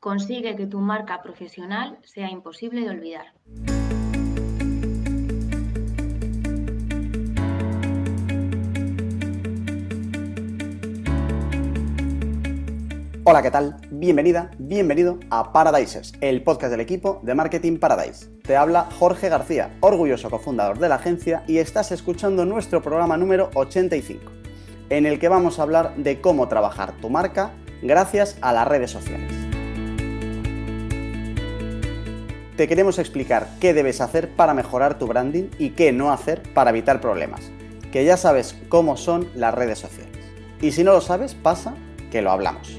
consigue que tu marca profesional sea imposible de olvidar. Hola, ¿qué tal? Bienvenida, bienvenido a Paradises, el podcast del equipo de Marketing Paradise. Te habla Jorge García, orgulloso cofundador de la agencia, y estás escuchando nuestro programa número 85, en el que vamos a hablar de cómo trabajar tu marca gracias a las redes sociales. Te queremos explicar qué debes hacer para mejorar tu branding y qué no hacer para evitar problemas, que ya sabes cómo son las redes sociales. Y si no lo sabes, pasa que lo hablamos.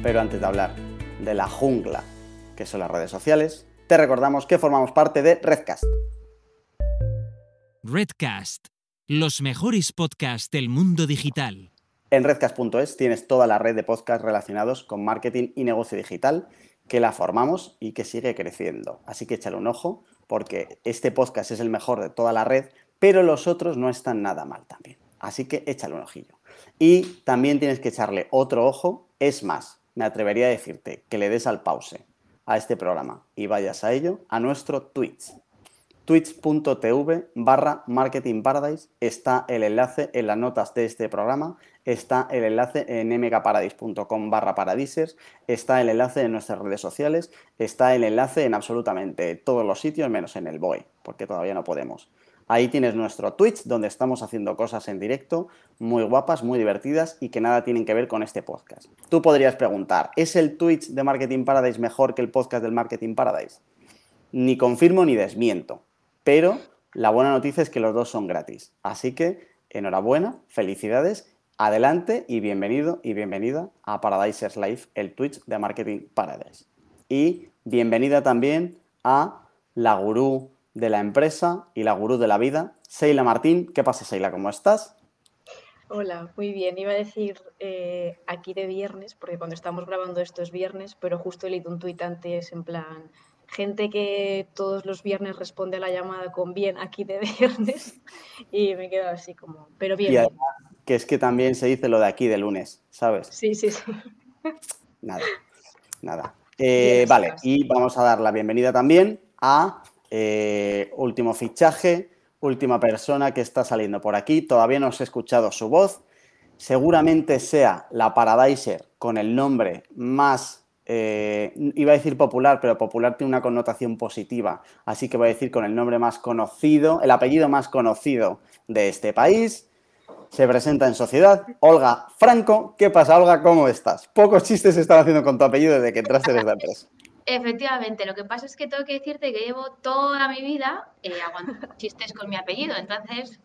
Pero antes de hablar de la jungla que son las redes sociales, te recordamos que formamos parte de Redcast. Redcast, los mejores podcasts del mundo digital. En redcast.es tienes toda la red de podcasts relacionados con marketing y negocio digital que la formamos y que sigue creciendo. Así que échale un ojo porque este podcast es el mejor de toda la red, pero los otros no están nada mal también. Así que échale un ojillo. Y también tienes que echarle otro ojo, es más, me atrevería a decirte que le des al pause a este programa y vayas a ello a nuestro Twitch. Twitch.tv barra Marketing Paradise está el enlace en las notas de este programa, está el enlace en mkparadise.com barra paradises, está el enlace en nuestras redes sociales, está el enlace en absolutamente todos los sitios menos en el BOE, porque todavía no podemos. Ahí tienes nuestro Twitch, donde estamos haciendo cosas en directo, muy guapas, muy divertidas y que nada tienen que ver con este podcast. Tú podrías preguntar, ¿es el Twitch de Marketing Paradise mejor que el podcast del Marketing Paradise? Ni confirmo ni desmiento, pero la buena noticia es que los dos son gratis. Así que, enhorabuena, felicidades, adelante y bienvenido y bienvenida a Paradisers Live, el Twitch de Marketing Paradise. Y bienvenida también a la gurú de la empresa y la gurú de la vida, Seila Martín. ¿Qué pasa, Seila? ¿Cómo estás? Hola, muy bien. Iba a decir eh, aquí de viernes, porque cuando estamos grabando esto es viernes, pero justo he leído un tuit antes en plan, gente que todos los viernes responde a la llamada con bien aquí de viernes, y me quedo así como, pero bien. Y además, que es que también se dice lo de aquí de lunes, ¿sabes? Sí, sí, sí. Nada, nada. Eh, vale, y vamos a dar la bienvenida también a eh, último fichaje, última persona que está saliendo por aquí. Todavía no os he escuchado su voz. Seguramente sea la Paradiser con el nombre más, eh, iba a decir popular, pero popular tiene una connotación positiva. Así que voy a decir con el nombre más conocido, el apellido más conocido de este país. Se presenta en sociedad Olga Franco. ¿Qué pasa, Olga? ¿Cómo estás? Pocos chistes se están haciendo con tu apellido desde que entraste desde la empresa. Efectivamente, lo que pasa es que tengo que decirte que llevo toda mi vida eh, aguantando chistes con mi apellido, entonces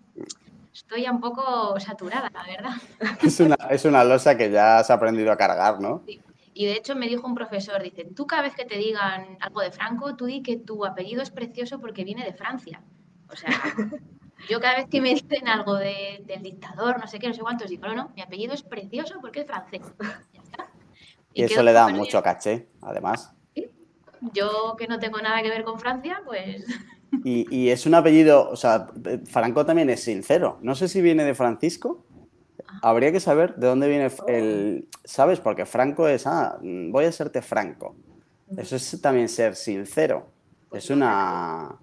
estoy un poco saturada, la verdad. Es una, es una losa que ya has aprendido a cargar, ¿no? Sí. Y de hecho me dijo un profesor, dice, tú cada vez que te digan algo de Franco, tú di que tu apellido es precioso porque viene de Francia. O sea, yo cada vez que me dicen algo de, del dictador, no sé qué, no sé cuántos, digo, no, no, mi apellido es precioso porque es francés. Ya está. Y, eso le da mucho caché, además. Yo que no tengo nada que ver con Francia, pues... Y, y, es un apellido, o sea, Franco también es sincero. No sé si viene de Francisco. Habría que saber de dónde viene el... ¿Sabes? Porque Franco es, ah, voy a serte franco. Eso es también ser sincero. Es una...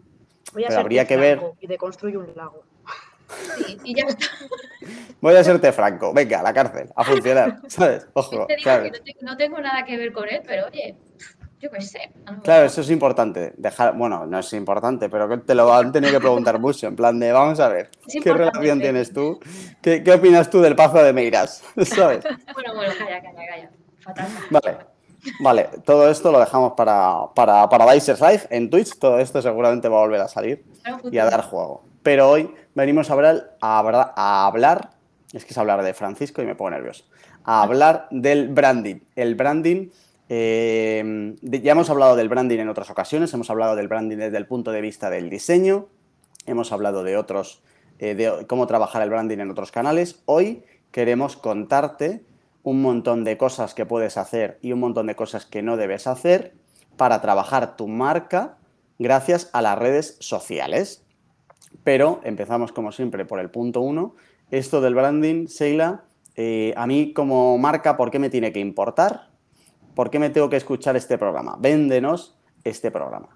Voy a Pero habría que ver... Y un lago. Sí, y ya está. Voy a serte franco. Venga, a la cárcel, a funcionar. ¿Sabes? Ojo. Te digo ¿sabes? que no, te- no tengo nada que ver con él, pero oye, yo qué sé. Claro, eso es importante. Dejar, bueno, no es importante, pero que te lo han tenido que preguntar mucho. En plan de, vamos a ver, Es ¿qué relación tienes tú? ¿Qué, qué opinas tú del Pazo de Meiras? ¿Sabes? Bueno, bueno, calla, calla, calla. Fatal. Vale, vale. Todo esto lo dejamos para, para, Live en Twitch. Todo esto seguramente va a volver a salir y a dar juego. Pero hoy venimos a hablar, a, hablar- a hablar, es que es hablar de Francisco y me pongo nervioso, a hablar del branding. El branding, de- ya hemos hablado del branding en otras ocasiones, hemos hablado del branding desde el punto de vista del diseño, hemos hablado de otros, eh, de cómo trabajar el branding en otros canales. Hoy queremos contarte un montón de cosas que puedes hacer y un montón de cosas que no debes hacer para trabajar tu marca gracias a las redes sociales. Pero empezamos como siempre por el punto uno. Esto del branding, Sheila, eh, a mí como marca, ¿por qué me tiene que importar? ¿Por qué me tengo que escuchar este programa? Véndenos este programa.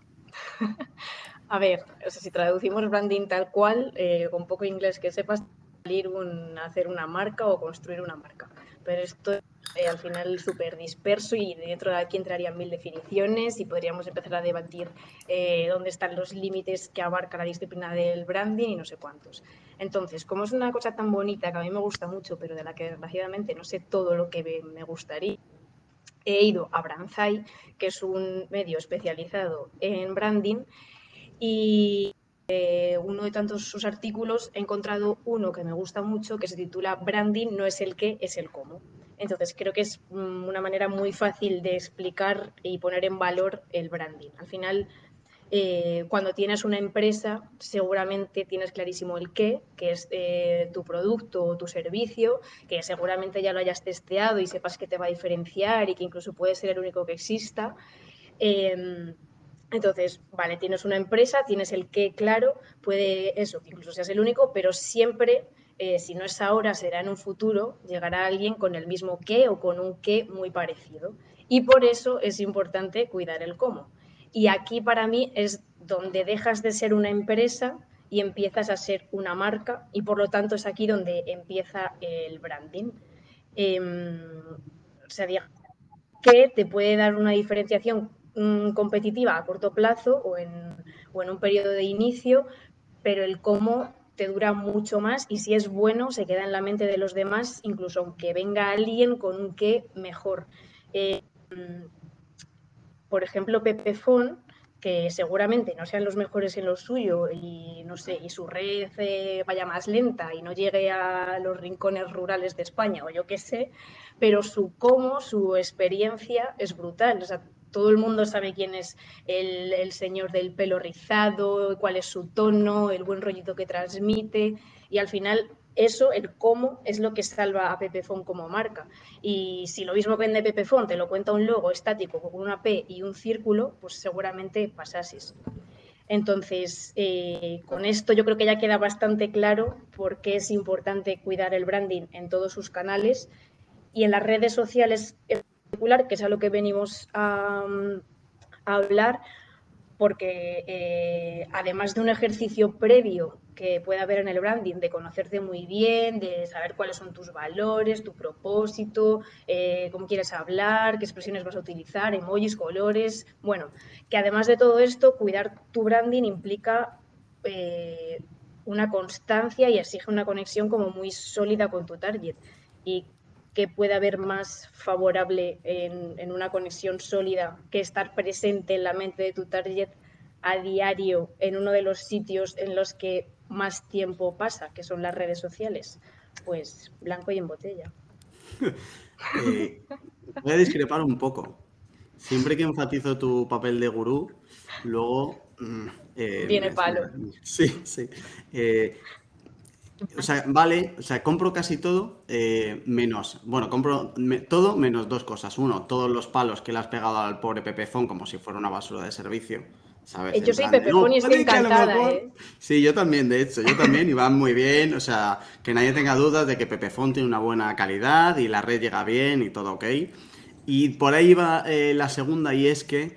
A ver, si traducimos branding tal cual, eh, con poco inglés que sepas, salir un, hacer una marca o construir una marca. Pero esto es eh, al final súper disperso y dentro de aquí entrarían mil definiciones y podríamos empezar a debatir eh, dónde están los límites que abarca la disciplina del branding y no sé cuántos. Entonces, como es una cosa tan bonita que a mí me gusta mucho, pero de la que desgraciadamente no sé todo lo que me gustaría, he ido a Branzai, que es un medio especializado en branding y eh, uno de tantos sus artículos he encontrado uno que me gusta mucho que se titula Branding no es el qué, es el cómo. Entonces creo que es mm, una manera muy fácil de explicar y poner en valor el branding. Al final, eh, cuando tienes una empresa, seguramente tienes clarísimo el qué, que es eh, tu producto o tu servicio, que seguramente ya lo hayas testeado y sepas que te va a diferenciar y que incluso puede ser el único que exista. Em, entonces, vale, tienes una empresa, tienes el qué claro, puede eso, que incluso seas el único, pero siempre, eh, si no es ahora, será en un futuro, llegará alguien con el mismo qué o con un qué muy parecido. Y por eso es importante cuidar el cómo. Y aquí para mí es donde dejas de ser una empresa y empiezas a ser una marca y por lo tanto es aquí donde empieza el branding. Em, o sea, que te puede dar una diferenciación Mm, competitiva a corto plazo o en, o en un periodo de inicio, pero el cómo te dura mucho más y si es bueno se queda en la mente de los demás, incluso aunque venga alguien con un qué mejor. Eh, por ejemplo, Pepefon, que seguramente no sean los mejores en lo suyo y no sé, y su red eh, vaya más lenta y no llegue a los rincones rurales de España o yo qué sé, pero su cómo, su experiencia es brutal. O sea, todo el mundo sabe quién es el, señor del pelo rizado, cuál es su tono, el buen rollito que transmite y al final eso, el cómo, es lo que salva a Pepefon como marca. Y si lo mismo vende Pepefon, te lo cuenta un logo estático con una P y un círculo, pues seguramente pasases. Entonces, eh, con esto yo creo que ya queda bastante claro por qué es importante cuidar el branding en todos sus canales y en las redes sociales que es a lo que venimos a, hablar, porque eh, además de un ejercicio previo que puede haber en el branding, de conocerte muy bien, de saber cuáles son tus valores, tu propósito, eh, cómo quieres hablar, qué expresiones vas a utilizar, emojis, colores, bueno, que además de todo esto, cuidar tu branding implica eh, una constancia y exige una conexión como muy sólida con tu target. Y que pueda haber más favorable en, una conexión sólida que estar presente en la mente de tu target a diario en uno de los sitios en los que más tiempo pasa, que son las redes sociales. Pues blanco y en botella. Eh, voy a discrepar un poco. Siempre que enfatizo tu papel de gurú, luego... Mm, eh, Viene palo. Sí, sí. Eh, o sea, vale, o sea, compro casi todo eh, menos, bueno, compro todo menos dos cosas. Uno, todos los palos que le has pegado al pobre Pepefón como si fuera una basura de servicio. ¿Sabes? Eh, yo soy Pepefón y estoy encantada, ¿eh? Sí, yo también, de hecho, yo también, y van muy bien. O sea, que nadie tenga dudas de que Pepefón tiene una buena calidad y la red llega bien y todo ok. Y por ahí va la segunda, y es que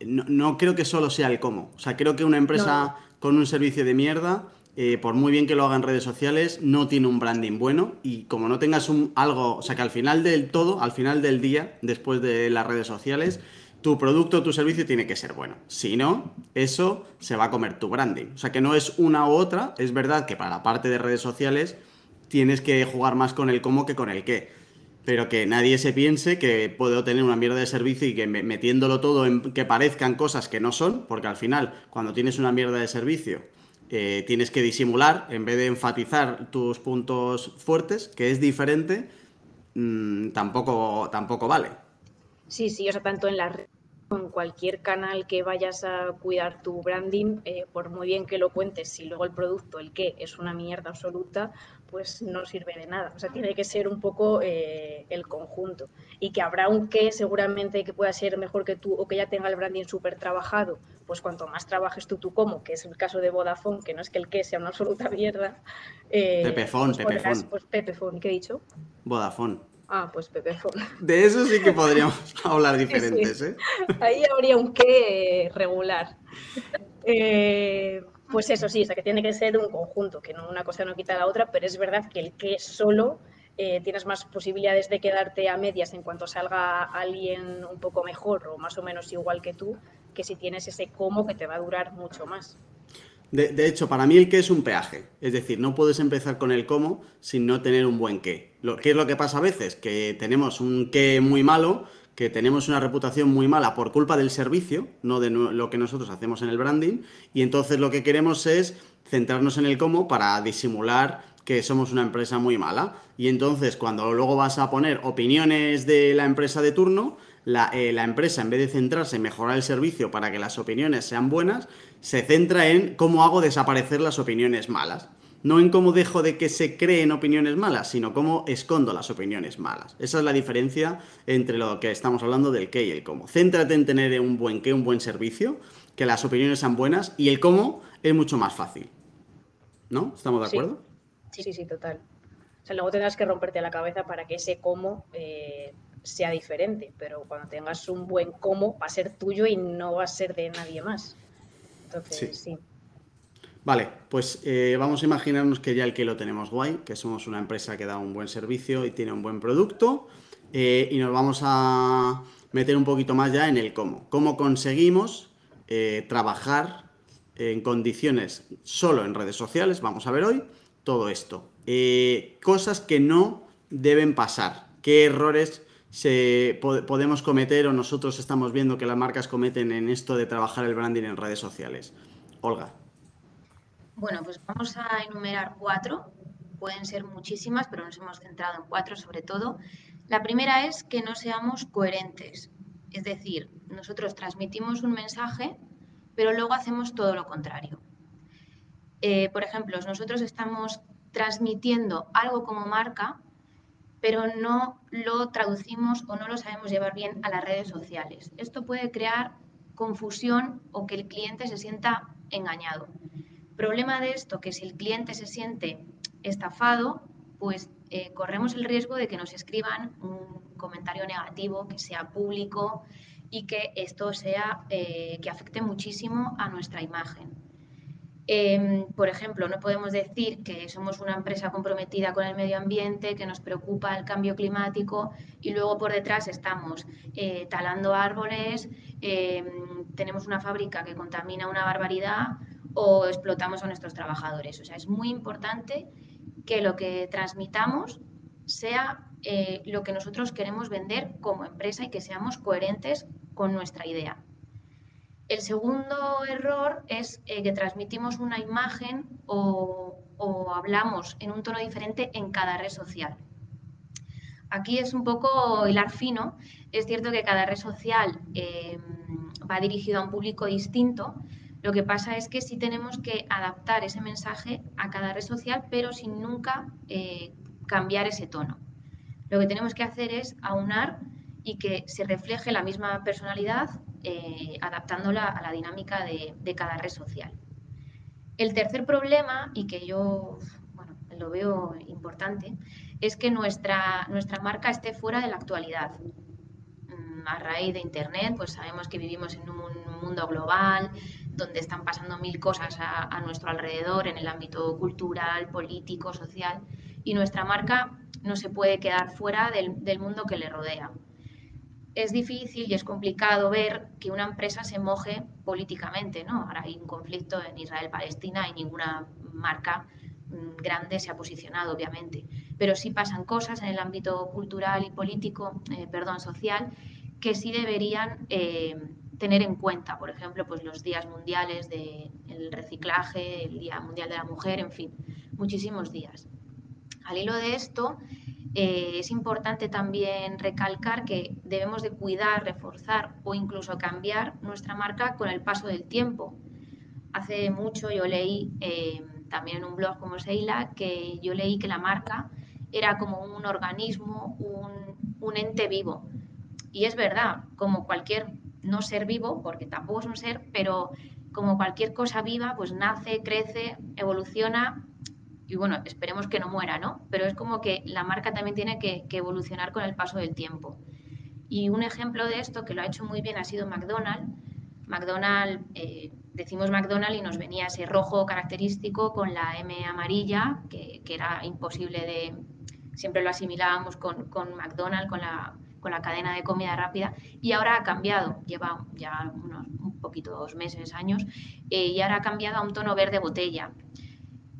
no, creo que solo sea el cómo. O sea, creo que una empresa con un servicio de mierda eh, por muy bien que lo haga en redes sociales, no tiene un branding bueno y como no tengas un, algo, o sea que al final del todo, al final del día, después de las redes sociales, tu producto o tu servicio tiene que ser bueno. Si no, eso se va a comer tu branding. O sea que no es una u otra, es verdad que para la parte de redes sociales tienes que jugar más con el cómo que con el qué. Pero que nadie se piense que puedo tener una mierda de servicio y que metiéndolo todo en que parezcan cosas que no son, porque al final, cuando tienes una mierda de servicio eh, tienes que disimular en vez de enfatizar tus puntos fuertes, que es diferente, mm, tampoco, tampoco vale. Sí, sí, o sea, tanto en las en cualquier canal que vayas a cuidar tu branding, eh, por muy bien que lo cuentes, si luego el producto, el qué, es una mierda absoluta, pues no sirve de nada. O sea, tiene que ser un poco eh, el conjunto. Y que habrá un qué seguramente que pueda ser mejor que tú o que ya tenga el branding súper trabajado, pues cuanto más trabajes tú tú como, que es el caso de Vodafone, que no es que el qué sea una absoluta mierda. Eh, Pepefone, pues Pepefone. Pues ¿qué he dicho? Vodafone. Ah, pues Pepefone. De eso sí que podríamos hablar diferentes, ¿eh? Ahí habría un qué regular. Eh, pues eso sí, o sea que tiene que ser un conjunto, que no una cosa no quita la otra, pero es verdad que el que solo eh, tienes más posibilidades de quedarte a medias en cuanto salga alguien un poco mejor o más o menos igual que tú, que si tienes ese cómo que te va a durar mucho más. De, hecho, para mí el qué es un peaje. Es decir, no puedes empezar con el cómo sin no tener un buen qué. Lo, ¿Qué es lo que pasa a veces? Que tenemos un qué muy malo que tenemos una reputación muy mala por culpa del servicio, no de lo que nosotros hacemos en el branding, y entonces lo que queremos es centrarnos en el cómo para disimular que somos una empresa muy mala. Y entonces cuando luego vas a poner opiniones de la empresa de turno, la, eh, la, empresa, en vez de centrarse en mejorar el servicio para que las opiniones sean buenas, se centra en cómo hago desaparecer las opiniones malas no en cómo dejo de que se creen opiniones malas, sino cómo escondo las opiniones malas. Esa es la diferencia entre lo que estamos hablando del qué y el cómo. Céntrate en tener un buen qué, un buen servicio, que las opiniones sean buenas y el cómo es mucho más fácil. ¿No? ¿Estamos de acuerdo? Sí, sí, sí, total. O sea, luego tendrás que romperte la cabeza para que ese cómo eh, sea diferente, pero cuando tengas un buen cómo va a ser tuyo y no va a ser de nadie más. Entonces, sí. Vale, pues eh, vamos a imaginarnos que ya el que lo tenemos guay, que somos una empresa que da un buen servicio y tiene un buen producto, eh, y nos vamos a meter un poquito más ya en el cómo. ¿Cómo conseguimos trabajar en condiciones solo en redes sociales? Vamos a ver hoy todo esto. cosas que no deben pasar. ¿Qué errores se, podemos cometer o nosotros estamos viendo que las marcas cometen en esto de trabajar el branding en redes sociales? Olga. Bueno, pues vamos a enumerar cuatro. Pueden ser muchísimas, pero nos hemos centrado en cuatro sobre todo. La primera es que no seamos coherentes. Es decir, nosotros transmitimos un mensaje, pero luego hacemos todo lo contrario. Eh, por ejemplo, nosotros estamos transmitiendo algo como marca, pero no lo traducimos o no lo sabemos llevar bien a las redes sociales. Esto puede crear confusión o que el cliente se sienta engañado. Problema de esto, que si el cliente se siente estafado, pues eh, corremos el riesgo de que nos escriban un comentario negativo, que sea público y que esto sea, eh, que afecte muchísimo a nuestra imagen. Em, por ejemplo, no podemos decir que somos una empresa comprometida con el medio ambiente, que nos preocupa el cambio climático y luego por detrás estamos eh, talando árboles, em, tenemos una fábrica que contamina una barbaridad o explotamos a nuestros trabajadores. O sea, es muy importante que lo que transmitamos sea eh, lo que nosotros queremos vender como empresa y que seamos coherentes con nuestra idea. El segundo error es eh, que transmitimos una imagen o, hablamos en un tono diferente en cada red social. Aquí es un poco hilar fino. Es cierto que cada red social eh, va dirigido a un público distinto, lo que pasa es que sí tenemos que adaptar ese mensaje a cada red social, pero sin nunca eh, cambiar ese tono. Lo que tenemos que hacer es aunar y que se refleje la misma personalidad eh, adaptándola a la dinámica de, cada red social. El tercer problema, y que yo lo veo importante, es que nuestra, nuestra marca esté fuera de la actualidad. Mm, a raíz de Internet, pues sabemos que vivimos en un mundo global, donde están pasando mil cosas a, nuestro alrededor en el ámbito cultural, político, social, y nuestra marca no se puede quedar fuera del, mundo que le rodea. Es difícil y es complicado ver que una empresa se moje políticamente, ¿no? Ahora hay un conflicto en Israel-Palestina y ninguna marca mm, grande se ha posicionado, obviamente. Pero sí pasan cosas en el ámbito cultural y político, eh, perdón, social, que sí deberían eh, tener en cuenta, por ejemplo, pues los días mundiales del reciclaje, el Día Mundial de la Mujer, en fin, muchísimos días. Al hilo de esto, eh, es importante también recalcar que debemos de cuidar, reforzar o incluso cambiar nuestra marca con el paso del tiempo. Hace mucho yo leí, eh, también en un blog como Seila, que yo leí que la marca era como un organismo, un, ente vivo. Y es verdad, como cualquier no ser vivo, porque tampoco es un ser, pero como cualquier cosa viva, pues nace, crece, evoluciona y bueno, esperemos que no muera, ¿no? Pero es como que la marca también tiene que, evolucionar con el paso del tiempo. Y un ejemplo de esto que lo ha hecho muy bien ha sido McDonald's. McDonald's, eh, decimos McDonald's y nos venía ese rojo característico con la M amarilla, que, era imposible de, siempre lo asimilábamos con, con McDonald's, con la, con la cadena de comida rápida, y ahora ha cambiado, lleva ya unos un poquitos meses, años, eh, y ahora ha cambiado a un tono verde botella.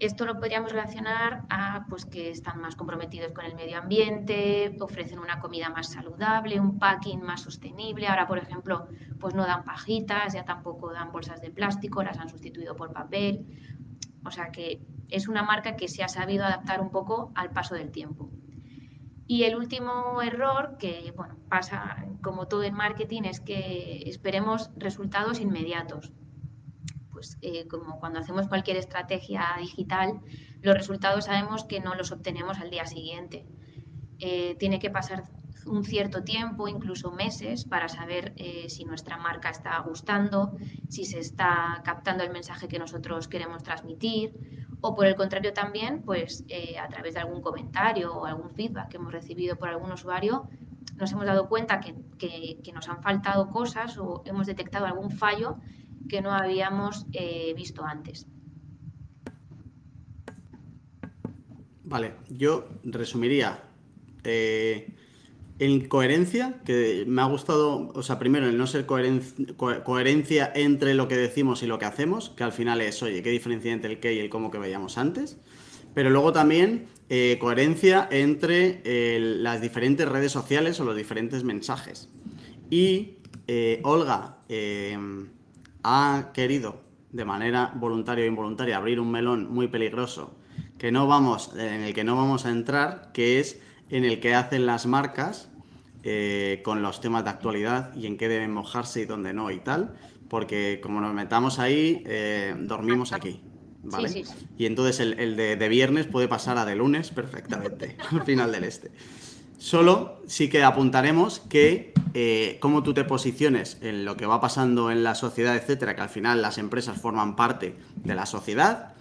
Esto lo podríamos relacionar a pues, que están más comprometidos con el medio ambiente, ofrecen una comida más saludable, un packing más sostenible. Ahora, por ejemplo, pues no dan pajitas, ya tampoco dan bolsas de plástico, las han sustituido por papel. O sea que es una marca que se ha sabido adaptar un poco al paso del tiempo. Y el último error, que bueno, pasa como todo en marketing, es que esperemos resultados inmediatos. Pues, eh, como cuando hacemos cualquier estrategia digital, los resultados sabemos que no los obtenemos al día siguiente. Eh, tiene que pasar un cierto tiempo, incluso meses, para saber eh, si nuestra marca está gustando, si se está captando el mensaje que nosotros queremos transmitir, o por el contrario también, pues a través de algún comentario o algún feedback que hemos recibido por algún usuario, nos hemos dado cuenta que, que nos han faltado cosas o hemos detectado algún fallo que no habíamos eh, visto antes. Vale, yo resumiría eh, en coherencia, que me ha gustado, o sea, primero el no ser coherencia entre lo que decimos y lo que hacemos, que al final es, oye, qué diferencia entre el qué y el cómo que veíamos antes, pero luego también eh, coherencia entre las diferentes redes sociales o los diferentes mensajes. Y Olga, ha querido de manera voluntaria o involuntaria abrir un melón muy peligroso que no vamos, en el que no vamos a entrar, que es en el que hacen las marcas eh, con los temas de actualidad y en qué deben mojarse y dónde no y tal, porque como nos metamos ahí, eh, dormimos aquí. ¿Vale? Y entonces el, de, de, viernes puede pasar a de lunes perfectamente, al final del este. Solo sí que apuntaremos que eh, cómo tú te posiciones en lo que va pasando en la sociedad, etcétera, que al final las empresas forman parte de la sociedad,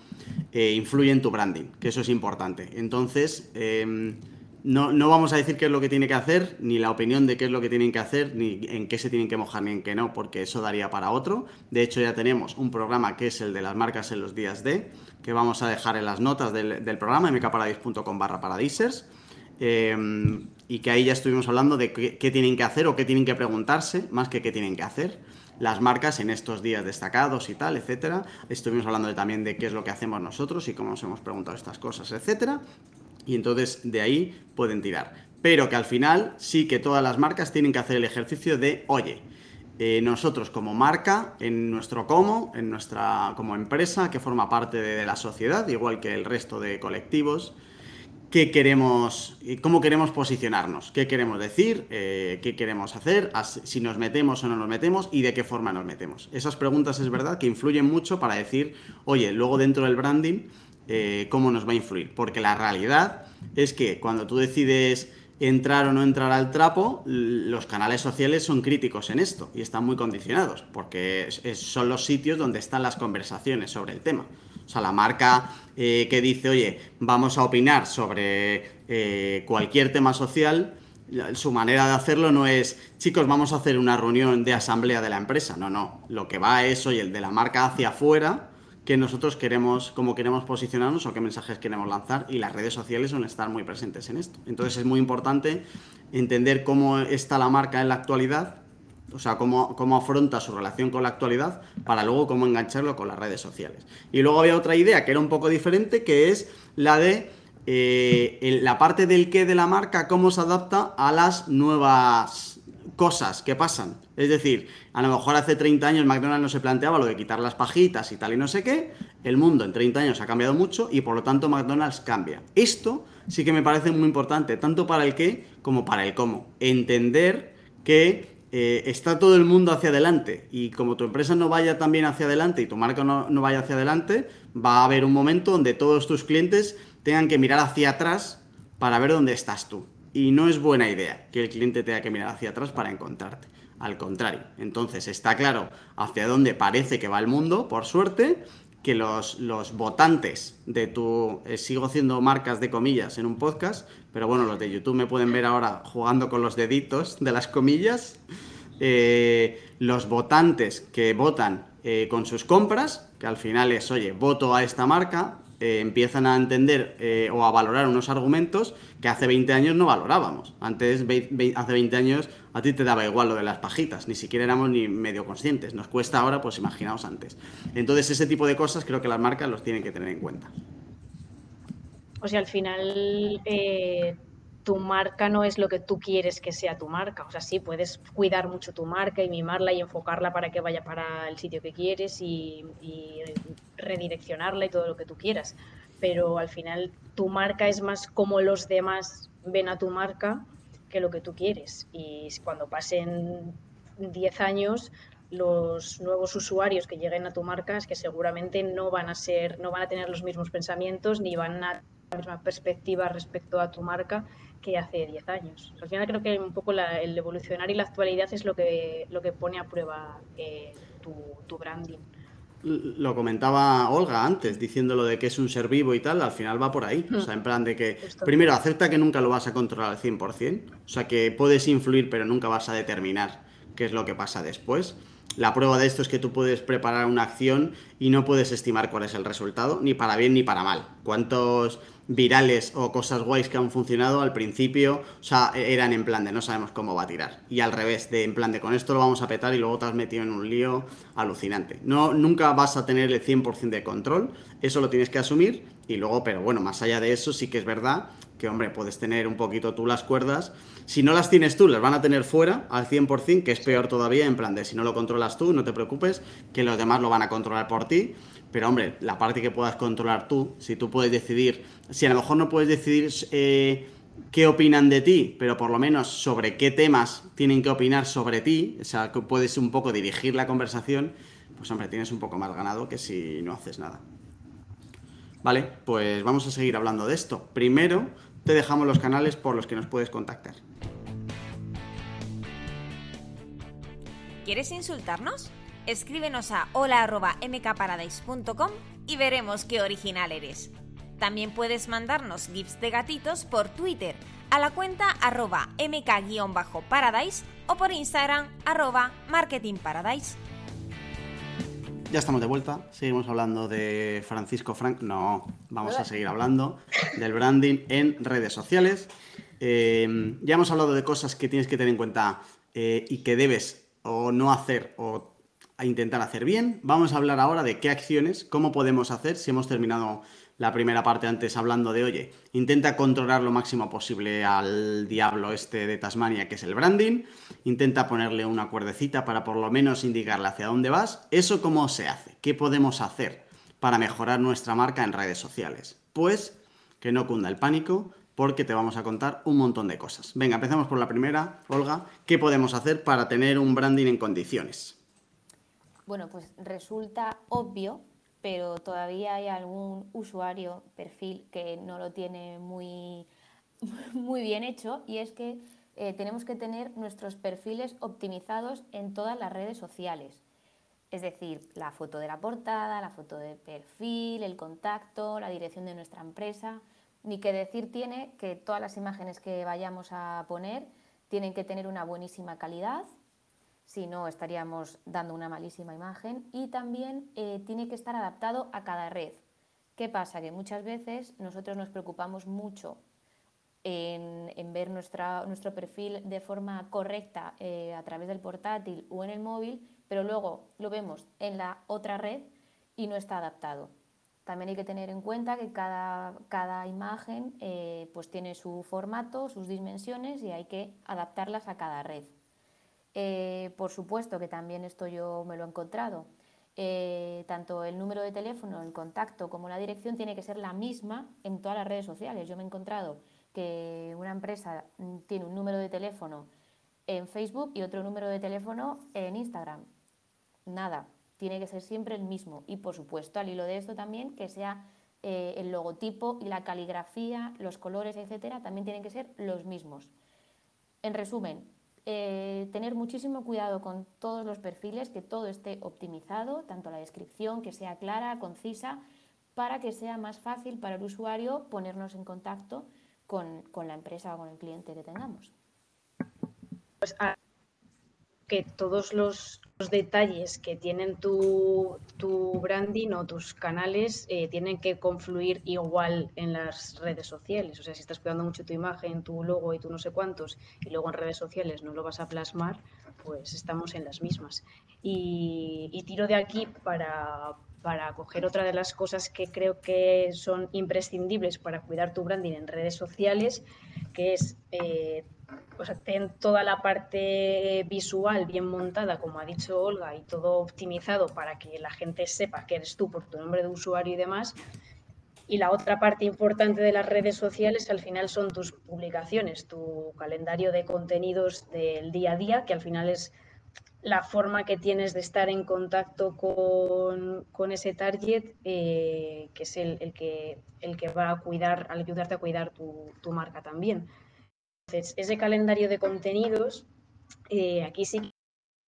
eh, influye en tu branding, que eso es importante. Entonces, em, no, no, vamos a decir qué es lo que tiene que hacer, ni la opinión de qué es lo que tienen que hacer, ni en qué se tienen que mojar, ni en qué no, porque eso daría para otro. De hecho, ya tenemos un programa que es el de las marcas en los días de, que vamos a dejar en las notas del, programa, mkparadis.com barra paradisers. Em, y que ahí ya estuvimos hablando de qué, tienen que hacer o qué tienen que preguntarse, más que qué tienen que hacer las marcas en estos días destacados y tal, etcétera. Estuvimos hablando también de qué es lo que hacemos nosotros y cómo nos hemos preguntado estas cosas, etcétera. Y entonces de ahí pueden tirar. Pero que al final sí que todas las marcas tienen que hacer el ejercicio de, oye, eh, nosotros como marca, en nuestro como, en nuestra como empresa que forma parte de la sociedad, igual que el resto de colectivos, qué queremos, cómo queremos posicionarnos, qué queremos decir, eh, qué queremos hacer, si nos metemos o no nos metemos y de qué forma nos metemos. Esas preguntas es verdad que influyen mucho para decir, oye, luego dentro del branding, eh, cómo nos va a influir. Porque la realidad es que cuando tú decides entrar o no entrar al trapo, los canales sociales son críticos en esto y están muy condicionados, porque son los sitios donde están las conversaciones sobre el tema. O sea, la marca eh, que dice, oye, vamos a opinar sobre eh, cualquier tema social, su manera de hacerlo no es, chicos, vamos a hacer una reunión de asamblea de la empresa. No, no. Lo que va es, oye, el de la marca hacia afuera, que nosotros queremos, cómo queremos posicionarnos o qué mensajes queremos lanzar, y las redes sociales son estar muy presentes en esto. Entonces es muy importante entender cómo está la marca en la actualidad o sea, cómo, cómo, afronta su relación con la actualidad para luego cómo engancharlo con las redes sociales. Y luego había otra idea que era un poco diferente, que es la de eh, la parte del qué de la marca, cómo se adapta a las nuevas cosas que pasan. Es decir, a lo mejor hace 30 años McDonald's no se planteaba lo de quitar las pajitas y tal y no sé qué, el mundo en 30 años ha cambiado mucho y por lo tanto McDonald's cambia. Esto sí que me parece muy importante, tanto para el qué como para el cómo. Entender que eh, está todo el mundo hacia adelante y como tu empresa no vaya también hacia adelante y tu marca no, no vaya hacia adelante, va a haber un momento donde todos tus clientes tengan que mirar hacia atrás para ver dónde estás tú. Y no es buena idea que el cliente tenga que mirar hacia atrás para encontrarte. Al contrario. Entonces está claro hacia dónde parece que va el mundo, por suerte, que los, los votantes de tu... Eh, sigo haciendo marcas de comillas en un podcast, pero bueno, los de YouTube me pueden ver ahora jugando con los deditos de las comillas. Eh, los votantes que votan eh, con sus compras, que al final es, oye, voto a esta marca, eh, empiezan a entender eh, o a valorar unos argumentos que hace 20 años no valorábamos. Antes, hace 20 años, a ti te daba igual lo de las pajitas, ni siquiera éramos ni medio conscientes. Nos cuesta ahora, pues imaginaos antes. Entonces, ese tipo de cosas creo que las marcas los tienen que tener en cuenta. O sea, al final eh, tu marca no es lo que tú quieres que sea tu marca. O sea, sí, puedes cuidar mucho tu marca y mimarla y enfocarla para que vaya para el sitio que quieres y, redireccionarla y todo lo que tú quieras. Pero al final tu marca es más como los demás ven a tu marca que lo que tú quieres. Y cuando pasen 10 años, los nuevos usuarios que lleguen a tu marca es que seguramente no van a ser, no van a tener los mismos pensamientos ni van a la misma perspectiva respecto a tu marca que hace 10 años. Al final creo que un poco el evolucionar y la actualidad es lo que, lo que pone a prueba eh, tu, branding. Lo comentaba Olga antes, diciéndolo de que es un ser vivo y tal, al final va por ahí. O sea, en plan de que, primero, acepta que nunca lo vas a controlar al 100%, o sea, que puedes influir, pero nunca vas a determinar qué es lo que pasa después. La prueba de esto es que tú puedes preparar una acción y no puedes estimar cuál es el resultado, ni para bien ni para mal. ¿Cuántos virales o cosas guays que han funcionado al principio, o sea, e-, eran en plan de no sabemos cómo va a tirar. Y al revés, de en plan de con esto lo vamos a petar y luego te has metido en un lío alucinante. No, nunca vas a tener el 100% de control, eso lo tienes que asumir y luego, pero bueno, más allá de eso sí que es verdad que, hombre, puedes tener un poquito tú las cuerdas. Si no las tienes tú, las van a tener fuera al 100%, que es peor todavía, en plan de si no lo controlas tú, no te preocupes, que los demás lo van a controlar por ti. Pero hombre, la parte que puedas controlar tú, si tú puedes decidir, si a lo mejor no puedes decidir eh, qué opinan de ti, pero por lo menos sobre qué temas tienen que opinar sobre ti, o sea, que puedes un poco dirigir la conversación, pues hombre, tienes un poco más ganado que si no haces nada. Vale, pues vamos a seguir hablando de esto. Primero, te dejamos los canales por los que nos puedes contactar. ¿Quieres insultarnos? Escríbenos a hola.mkparadise.com y veremos qué original eres. También puedes mandarnos gifs de gatitos por Twitter a la cuenta arroba mk-paradise o por Instagram arroba marketingparadise. Ya estamos de vuelta, seguimos hablando de Francisco Frank. No, vamos a seguir hablando del branding en redes sociales. Eh, ya hemos hablado de cosas que tienes que tener en cuenta eh, y que debes o no hacer o a intentar hacer bien. Vamos a hablar ahora de qué acciones, cómo podemos hacer, si hemos terminado la primera parte antes hablando de, oye, intenta controlar lo máximo posible al diablo este de Tasmania, que es el branding, intenta ponerle una cuerdecita para por lo menos indicarle hacia dónde vas. ¿Eso cómo se hace? ¿Qué podemos hacer para mejorar nuestra marca en redes sociales? Pues que no cunda el pánico, porque te vamos a contar un montón de cosas. Venga, empecemos por la primera, Olga. ¿Qué podemos hacer para tener un branding en condiciones? Bueno, pues resulta obvio, pero todavía hay algún usuario, perfil, que no lo tiene muy, muy bien hecho y es que eh, tenemos que tener nuestros perfiles optimizados en todas las redes sociales. Es decir, la foto de la portada, la foto de perfil, el contacto, la dirección de nuestra empresa. Ni que decir tiene que todas las imágenes que vayamos a poner tienen que tener una buenísima calidad, si no estaríamos dando una malísima imagen y también eh, tiene que estar adaptado a cada red. ¿Qué pasa? Que muchas veces nosotros nos preocupamos mucho en, ver nuestro perfil de forma correcta eh, a través del portátil o en el móvil, pero luego lo vemos en la otra red y no está adaptado. También hay que tener en cuenta que cada, cada imagen eh, pues tiene su formato, sus dimensiones y hay que adaptarlas a cada red. Eh, por supuesto que también esto yo me lo he encontrado. eh, tanto el número de teléfono, el contacto como la dirección tiene que ser la misma en todas las redes sociales. Yo me he encontrado que una empresa tiene un número de teléfono en Facebook y otro número de teléfono en Instagram. Nada, tiene que ser siempre el mismo. Y por supuesto, al hilo de esto también, que sea eh, el logotipo y la caligrafía, los colores, etcétera, también tienen que ser los mismos. En resumen, eh, tener muchísimo cuidado con todos los perfiles, que todo esté optimizado, tanto la descripción, que sea clara, concisa, para que sea más fácil para el usuario ponernos en contacto con, la empresa o con el cliente que tengamos. Pues, ah, que todos los, detalles que tienen tu, branding o tus canales eh, tienen que confluir igual en las redes sociales. O sea, si estás cuidando mucho tu imagen, tu logo y tú no sé cuántos, y luego en redes sociales no lo vas a plasmar, pues estamos en las mismas. Y, tiro de aquí para, para coger otra de las cosas que creo que son imprescindibles para cuidar tu branding en redes sociales, que es eh, pues ten toda la parte visual bien montada, como ha dicho Olga, y todo optimizado para que la gente sepa que eres tú por tu nombre de usuario y demás. Y la otra parte importante de las redes sociales al final son tus publicaciones, tu calendario de contenidos del día a día, que al final es la forma que tienes de estar en contacto con, ese target, eh, que es el, que, el que va a cuidar, ayudarte a cuidar tu, tu marca también. Entonces, ese calendario de contenidos, eh, aquí sí,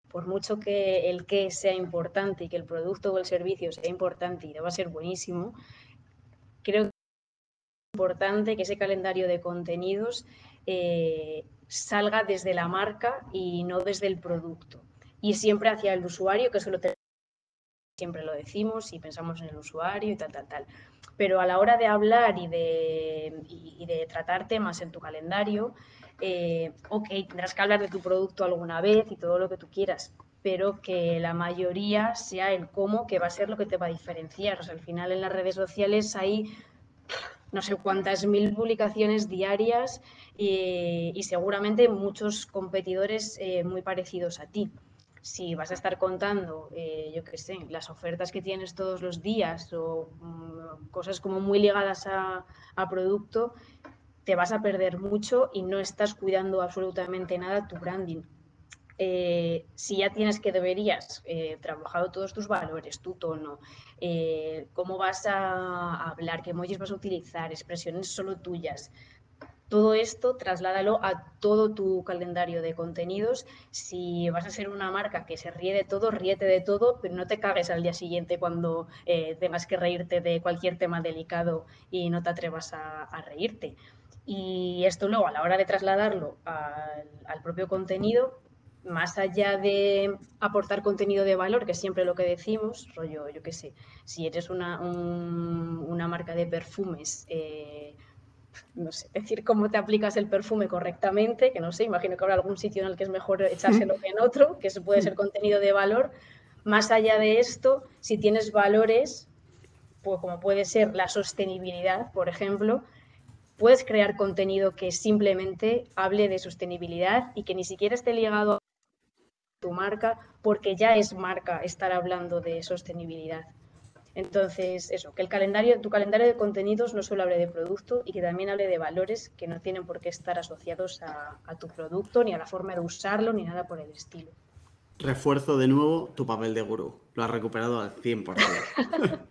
por mucho que el qué sea importante y que el producto o el servicio sea importante y deba ser buenísimo, creo que es importante que ese calendario de contenidos eh, salga desde la marca y no desde el producto. Y siempre hacia el usuario, que eso lo siempre lo decimos y pensamos en el usuario y tal, tal, tal. Pero a la hora de hablar y de, de tratar temas en tu calendario, eh, ok, tendrás que hablar de tu producto alguna vez y todo lo que tú quieras, pero que la mayoría sea el cómo, que va a ser lo que te va a diferenciar. Al final en las redes sociales hay no sé cuántas mil publicaciones diarias y, seguramente muchos competidores eh, muy parecidos a ti si vas a estar contando, eh, yo qué sé, las ofertas que tienes todos los días o mm, cosas como muy ligadas a, producto, te vas a perder mucho y no estás cuidando absolutamente nada tu branding. Eh, si ya tienes que deberías eh, trabajado todos tus valores, tu tono, cómo vas a hablar, qué emojis vas a utilizar, expresiones solo tuyas, todo esto trasládalo a todo tu calendario de contenidos. Si vas a ser una marca que se ríe de todo, ríete de todo, pero no te cagues al día siguiente cuando eh, tengas que reírte de cualquier tema delicado y no te atrevas a, reírte. Y esto luego, a la hora de trasladarlo al, propio contenido, más allá de aportar contenido de valor, que es siempre lo que decimos, rollo, yo qué sé, si eres una, una marca de perfumes, eh, no sé, decir cómo te aplicas el perfume correctamente, que no sé, imagino que habrá algún sitio en el que es mejor echárselo que en otro, que eso puede ser contenido de valor. Más allá de esto, si tienes valores, pues como puede ser la sostenibilidad, por ejemplo, puedes crear contenido que simplemente hable de sostenibilidad y que ni siquiera esté ligado a tu marca, porque ya es marca estar hablando de sostenibilidad. Entonces, eso, que el calendario, tu calendario de contenidos no solo hable de producto y que también hable de valores que no tienen por qué estar asociados a, tu producto, ni a la forma de usarlo, ni nada por el estilo. Refuerzo de nuevo tu papel de gurú. Lo has recuperado al 100%.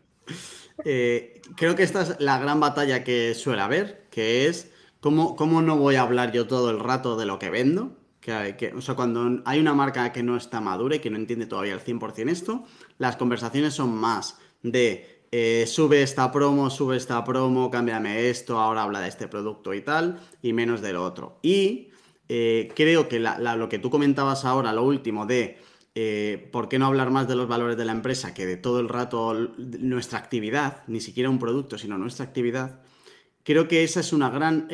Eh, creo que esta es la gran batalla que suele haber, que es cómo, cómo no voy a hablar yo todo el rato de lo que vendo, que, que, o sea, cuando hay una marca que no está madura y que no entiende todavía al 100% esto, las conversaciones son más de eh, sube esta promo, sube esta promo, cámbiame esto, ahora habla de este producto y tal, y menos del otro. Y eh, creo que lo que tú comentabas ahora, lo último de eh, por qué no hablar más de los valores de la empresa que de todo el rato nuestra actividad, ni siquiera un producto, sino nuestra actividad, creo que esa es una gran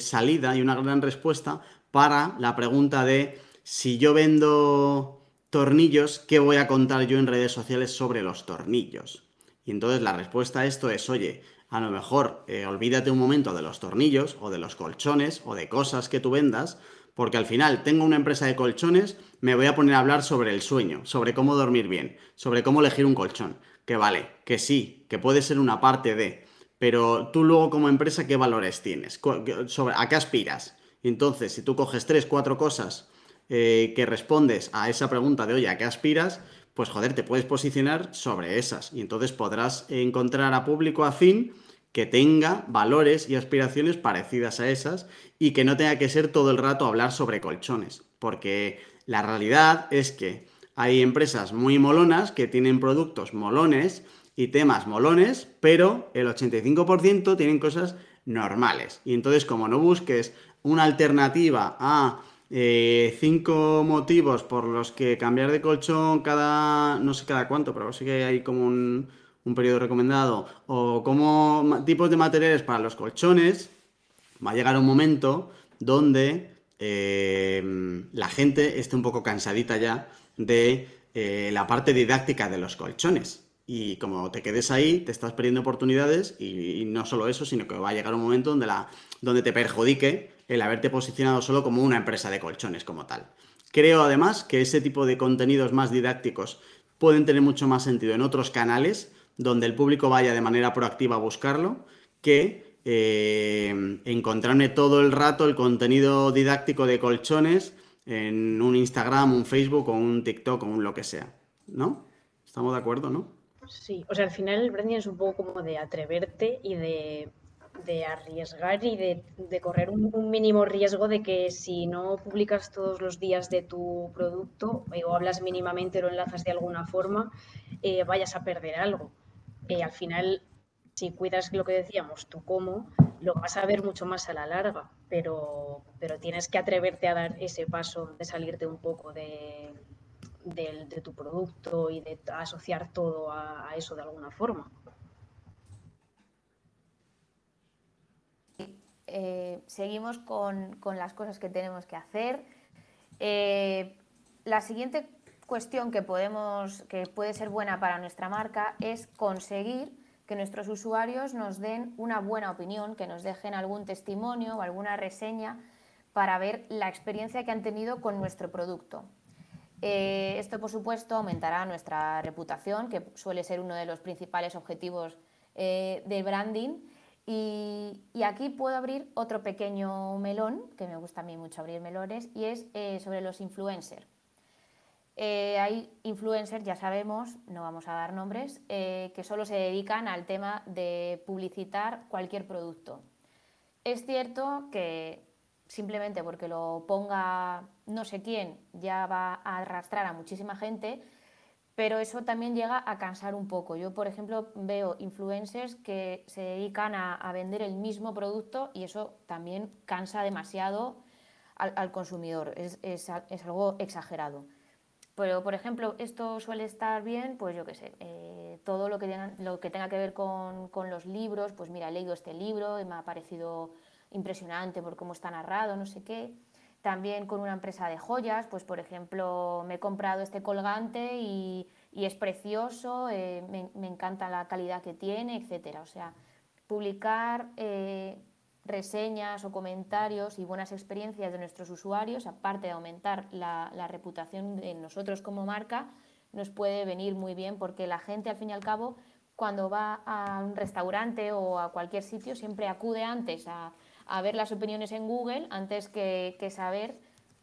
salida y una gran respuesta para la pregunta de si yo vendo tornillos, ¿qué voy a contar yo en redes sociales sobre los tornillos? Y entonces la respuesta a esto es, oye, a lo mejor eh, olvídate un momento de los tornillos o de los colchones o de cosas que tú vendas Porque al final tengo una empresa de colchones, me voy a poner a hablar sobre el sueño, sobre cómo dormir bien, sobre cómo elegir un colchón. Que vale, que sí, que puede ser una parte de. Pero tú luego como empresa, ¿qué valores tienes? Sobre, ¿A qué aspiras? Entonces, si tú coges tres, cuatro cosas eh, que respondes a esa pregunta de, oye, ¿a qué aspiras? Pues joder, te puedes posicionar sobre esas y entonces podrás encontrar a público afín que tenga valores y aspiraciones parecidas a esas y que no tenga que ser todo el rato hablar sobre colchones, porque la realidad es que hay empresas muy molonas que tienen productos molones y temas molones, pero el 85% tienen cosas normales. Y entonces, como no busques una alternativa a eh, cinco motivos por los que cambiar de colchón cada, no sé cada cuánto, pero sí que hay como un, un periodo recomendado, o como tipos de materiales para los colchones, va a llegar un momento donde eh, la gente esté un poco cansadita ya de eh, la parte didáctica de los colchones. Y como te quedes ahí, te estás perdiendo oportunidades y, no solo eso, sino que va a llegar un momento donde, la, donde te perjudique el haberte posicionado solo como una empresa de colchones como tal. Creo además que ese tipo de contenidos más didácticos pueden tener mucho más sentido en otros canales donde el público vaya de manera proactiva a buscarlo, que eh, encontrarme todo el rato el contenido didáctico de colchones en un Instagram, un Facebook o un TikTok o un lo que sea. ¿No? ¿Estamos de acuerdo, no? Sí, o sea, al final el es un poco como de atreverte y de, arriesgar y de, correr un, mínimo riesgo de que si no publicas todos los días de tu producto o hablas mínimamente o lo enlazas de alguna forma, eh, vayas a perder algo. Eh, al final, si cuidas lo que decíamos, tú cómo, lo vas a ver mucho más a la larga, pero, pero tienes que atreverte a dar ese paso de salirte un poco de, tu producto y de asociar todo a, eso de alguna forma. Eh, seguimos con, las cosas que tenemos que hacer. Eh, la siguiente cuestión que, podemos, que puede ser buena para nuestra marca es conseguir que nuestros usuarios nos den una buena opinión, que nos dejen algún testimonio o alguna reseña para ver la experiencia que han tenido con nuestro producto. Eh, esto, por supuesto, aumentará nuestra reputación, que suele ser uno de los principales objetivos eh, del branding. Y, aquí puedo abrir otro pequeño melón, que me gusta a mí mucho abrir melones, y es eh, sobre los influencers. Eh, hay influencers, ya sabemos, no vamos a dar nombres, que solo se dedican al tema de publicitar cualquier producto. Es cierto que simplemente porque lo ponga no sé quién ya va a arrastrar a muchísima gente, pero eso también llega a cansar un poco. Yo, por ejemplo, veo influencers que se dedican a, vender el mismo producto y eso también cansa demasiado al, consumidor, es algo exagerado. Pero, por ejemplo, esto suele estar bien, pues yo qué sé, eh, todo lo que, tenga, lo que tenga que ver con, con, los libros, pues mira, he leído este libro y me ha parecido impresionante por cómo está narrado, no sé qué. También con una empresa de joyas, pues por ejemplo, me he comprado este colgante y, es precioso, eh, me, encanta la calidad que tiene, etcétera. O sea, publicar eh, reseñas o comentarios y buenas experiencias de nuestros usuarios, aparte de aumentar la, reputación de nosotros como marca, nos puede venir muy bien porque la gente al fin y al cabo cuando va a un restaurante o a cualquier sitio siempre acude antes a, ver las opiniones en Google antes que, saber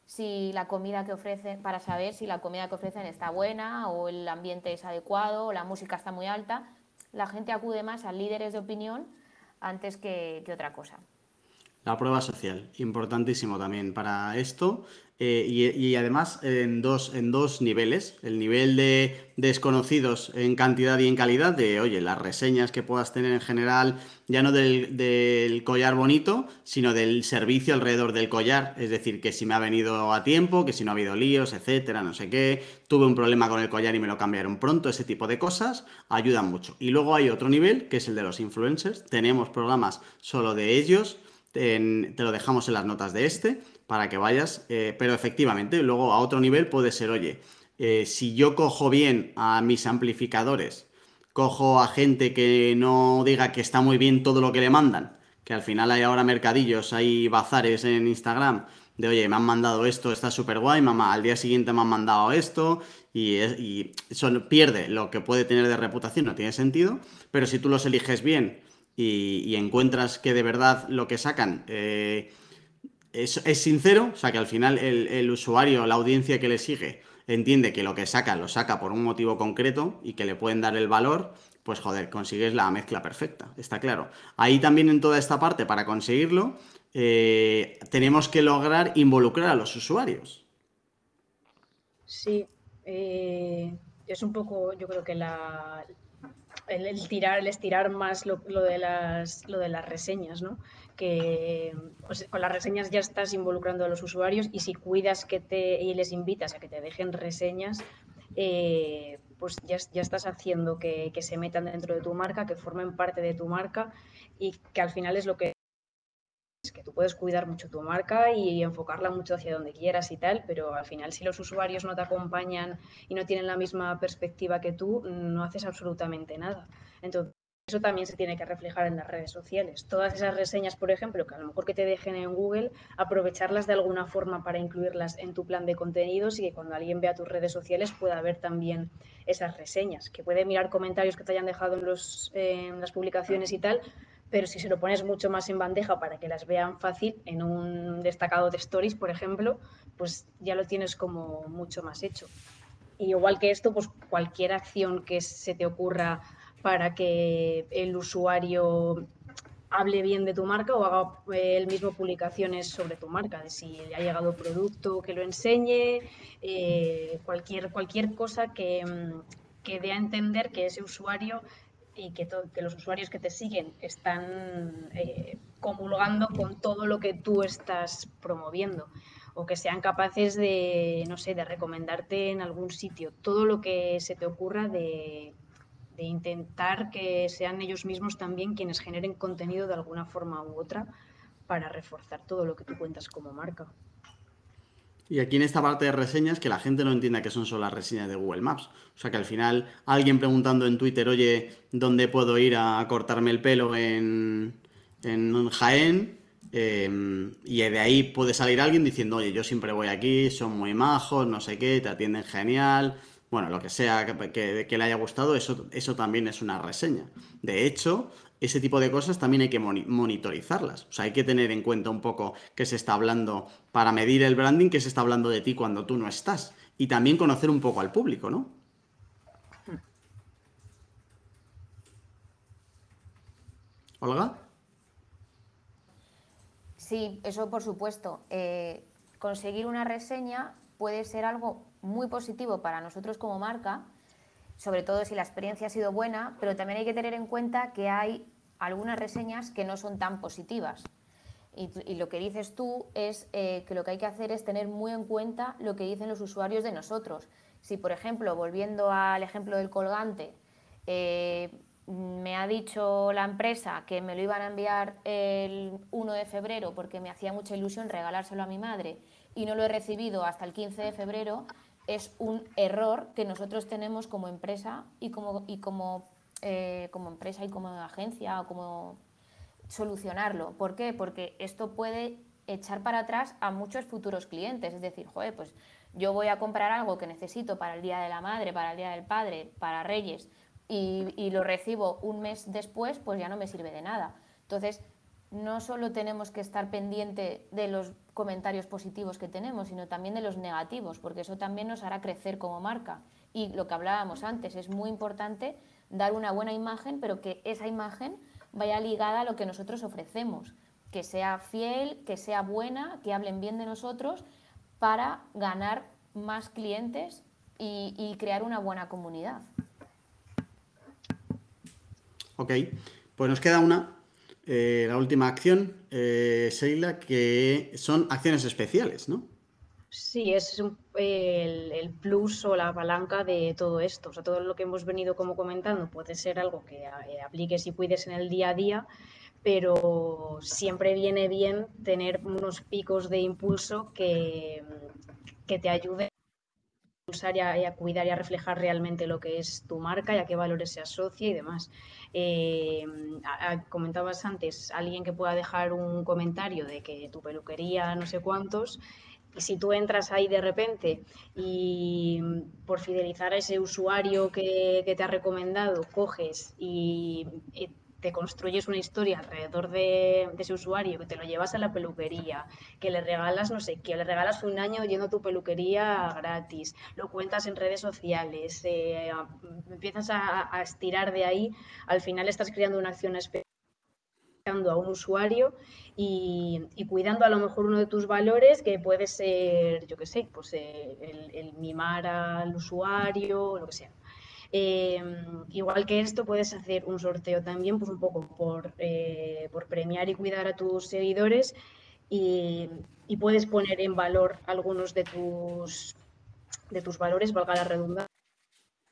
si la comida que ofrecen, para saber si la comida que ofrecen está buena o el ambiente es adecuado o la música está muy alta. La gente acude más a líderes de opinión antes que otra cosa. La prueba social, importantísimo también para esto. Eh, y, además en dos, en dos niveles. El nivel de desconocidos en cantidad y en calidad, de, oye, las reseñas que puedas tener en general, ya no del, collar bonito, sino del servicio alrededor del collar. Es decir, que si me ha venido a tiempo, que si no ha habido líos, etcétera, no sé qué. Tuve un problema con el collar y me lo cambiaron pronto, ese tipo de cosas ayudan mucho. Y luego hay otro nivel, que es el de los influencers. Tenemos programas solo de ellos te lo dejamos en las notas de este para que vayas, eh, pero efectivamente, luego a otro nivel puede ser, oye, eh, si yo cojo bien a mis amplificadores, cojo a gente que no diga que está muy bien todo lo que le mandan, que al final hay ahora mercadillos, hay bazares en Instagram de oye, me han mandado esto, está súper guay, mamá, al día siguiente me han mandado esto y, eso pierde lo que puede tener de reputación, no tiene sentido, pero si tú los eliges bien y, encuentras que de verdad lo que sacan eh, es, sincero, o sea que al final el, usuario, la audiencia que le sigue, entiende que lo que saca lo saca por un motivo concreto y que le pueden dar el valor, pues joder, consigues la mezcla perfecta, está claro. Ahí también en toda esta parte, para conseguirlo, eh, tenemos que lograr involucrar a los usuarios. Sí, eh, es un poco, yo creo que la, el, tirar, el estirar más lo, de las, lo de las reseñas, ¿no? Que con las reseñas ya estás involucrando a los usuarios y si cuidas que te, y les invitas a que te dejen reseñas, eh, pues ya, ya, estás haciendo que, que se metan dentro de tu marca, que formen parte de tu marca y que al final es lo que es que tú puedes cuidar mucho tu marca y enfocarla mucho hacia donde quieras y tal, pero al final si los usuarios no te acompañan y no tienen la misma perspectiva que tú, no haces absolutamente nada. Entonces, eso también se tiene que reflejar en las redes sociales. Todas esas reseñas, por ejemplo, que a lo mejor que te dejen en Google, aprovecharlas de alguna forma para incluirlas en tu plan de contenidos y que cuando alguien vea tus redes sociales pueda ver también esas reseñas, que puede mirar comentarios que te hayan dejado en, en las publicaciones y tal, pero si se lo pones mucho más en bandeja para que las vean fácil, en un destacado de stories, por ejemplo, pues ya lo tienes como mucho más hecho. Y igual que esto, pues cualquier acción que se te ocurra para que el usuario hable bien de tu marca o haga él mismo publicaciones sobre tu marca, de si le ha llegado producto, que lo enseñe, eh, cualquier, cualquier cosa que, que dé a entender que ese usuario y que, los usuarios que te siguen están eh, comulgando con todo lo que tú estás promoviendo o que sean capaces de, no sé, de recomendarte en algún sitio. Todo lo que se te ocurra de, de intentar que sean ellos mismos también quienes generen contenido de alguna forma u otra para reforzar todo lo que tú cuentas como marca. Y aquí en esta parte de reseñas, que la gente no entienda que son solo las reseñas de Google Maps. O sea que al final alguien preguntando en Twitter, oye, ¿dónde puedo ir a cortarme el pelo en, en Jaén? Em, y de ahí puede salir alguien diciendo, oye, yo siempre voy aquí, son muy majos, no sé qué, te atienden genial. Bueno, lo que sea que, que le haya gustado, eso, eso también es una reseña. De hecho, ese tipo de cosas también hay que monitorizarlas. O sea, hay que tener en cuenta un poco qué se está hablando para medir el branding, qué se está hablando de ti cuando tú no estás. Y también conocer un poco al público, ¿no? Olga. Sí, eso por supuesto. Eh, conseguir una reseña puede ser algo muy positivo para nosotros como marca, sobre todo si la experiencia ha sido buena, pero también hay que tener en cuenta que hay algunas reseñas que no son tan positivas. Y, lo que dices tú es eh, que lo que hay que hacer es tener muy en cuenta lo que dicen los usuarios de nosotros. Si, por ejemplo, volviendo al ejemplo del colgante, eh, me ha dicho la empresa que me lo iban a enviar el 1 de febrero porque me hacía mucha ilusión regalárselo a mi madre y no lo he recibido hasta el 15 de febrero, es un error que nosotros tenemos como empresa y como, y como, eh, como empresa y como agencia o como solucionarlo. ¿Por qué? Porque esto puede echar para atrás a muchos futuros clientes. Es decir, joder, pues yo voy a comprar algo que necesito para el Día de la Madre, para el Día del Padre, para Reyes, y, y lo recibo un mes después, pues ya no me sirve de nada. Entonces, no solo tenemos que estar pendiente de los comentarios positivos que tenemos, sino también de los negativos, porque eso también nos hará crecer como marca. Y lo que hablábamos antes, es muy importante dar una buena imagen, pero que esa imagen vaya ligada a lo que nosotros ofrecemos, que sea fiel, que sea buena, que hablen bien de nosotros para ganar más clientes y, y crear una buena comunidad. Ok, pues nos queda una eh, la última acción, eh, Sheila, que son acciones especiales, ¿no? Sí, es el, plus o la palanca de todo esto. O sea, todo lo que hemos venido como comentando puede ser algo que eh, apliques y cuides en el día a día, pero siempre viene bien tener unos picos de impulso que, que te ayuden usar y a, cuidar y a reflejar realmente lo que es tu marca y a qué valores se asocia y demás. Eh, comentabas antes, alguien que pueda dejar un comentario de que tu peluquería no sé cuántos, si tú entras ahí de repente y por fidelizar a ese usuario que, que te ha recomendado, coges y te construyes una historia alrededor de, ese usuario, que te lo llevas a la peluquería, que le regalas, no sé, que le regalas un año yendo a tu peluquería gratis, lo cuentas en redes sociales, eh, empiezas a, estirar de ahí, al final estás creando una acción especial a un usuario y, cuidando a lo mejor uno de tus valores que puede ser, yo qué sé, pues eh, el, mimar al usuario, lo que sea. Em, igual que esto, puedes hacer un sorteo también, pues un poco por, eh, por premiar y cuidar a tus seguidores y, puedes poner en valor algunos de tus, de tus valores, valga la redundancia.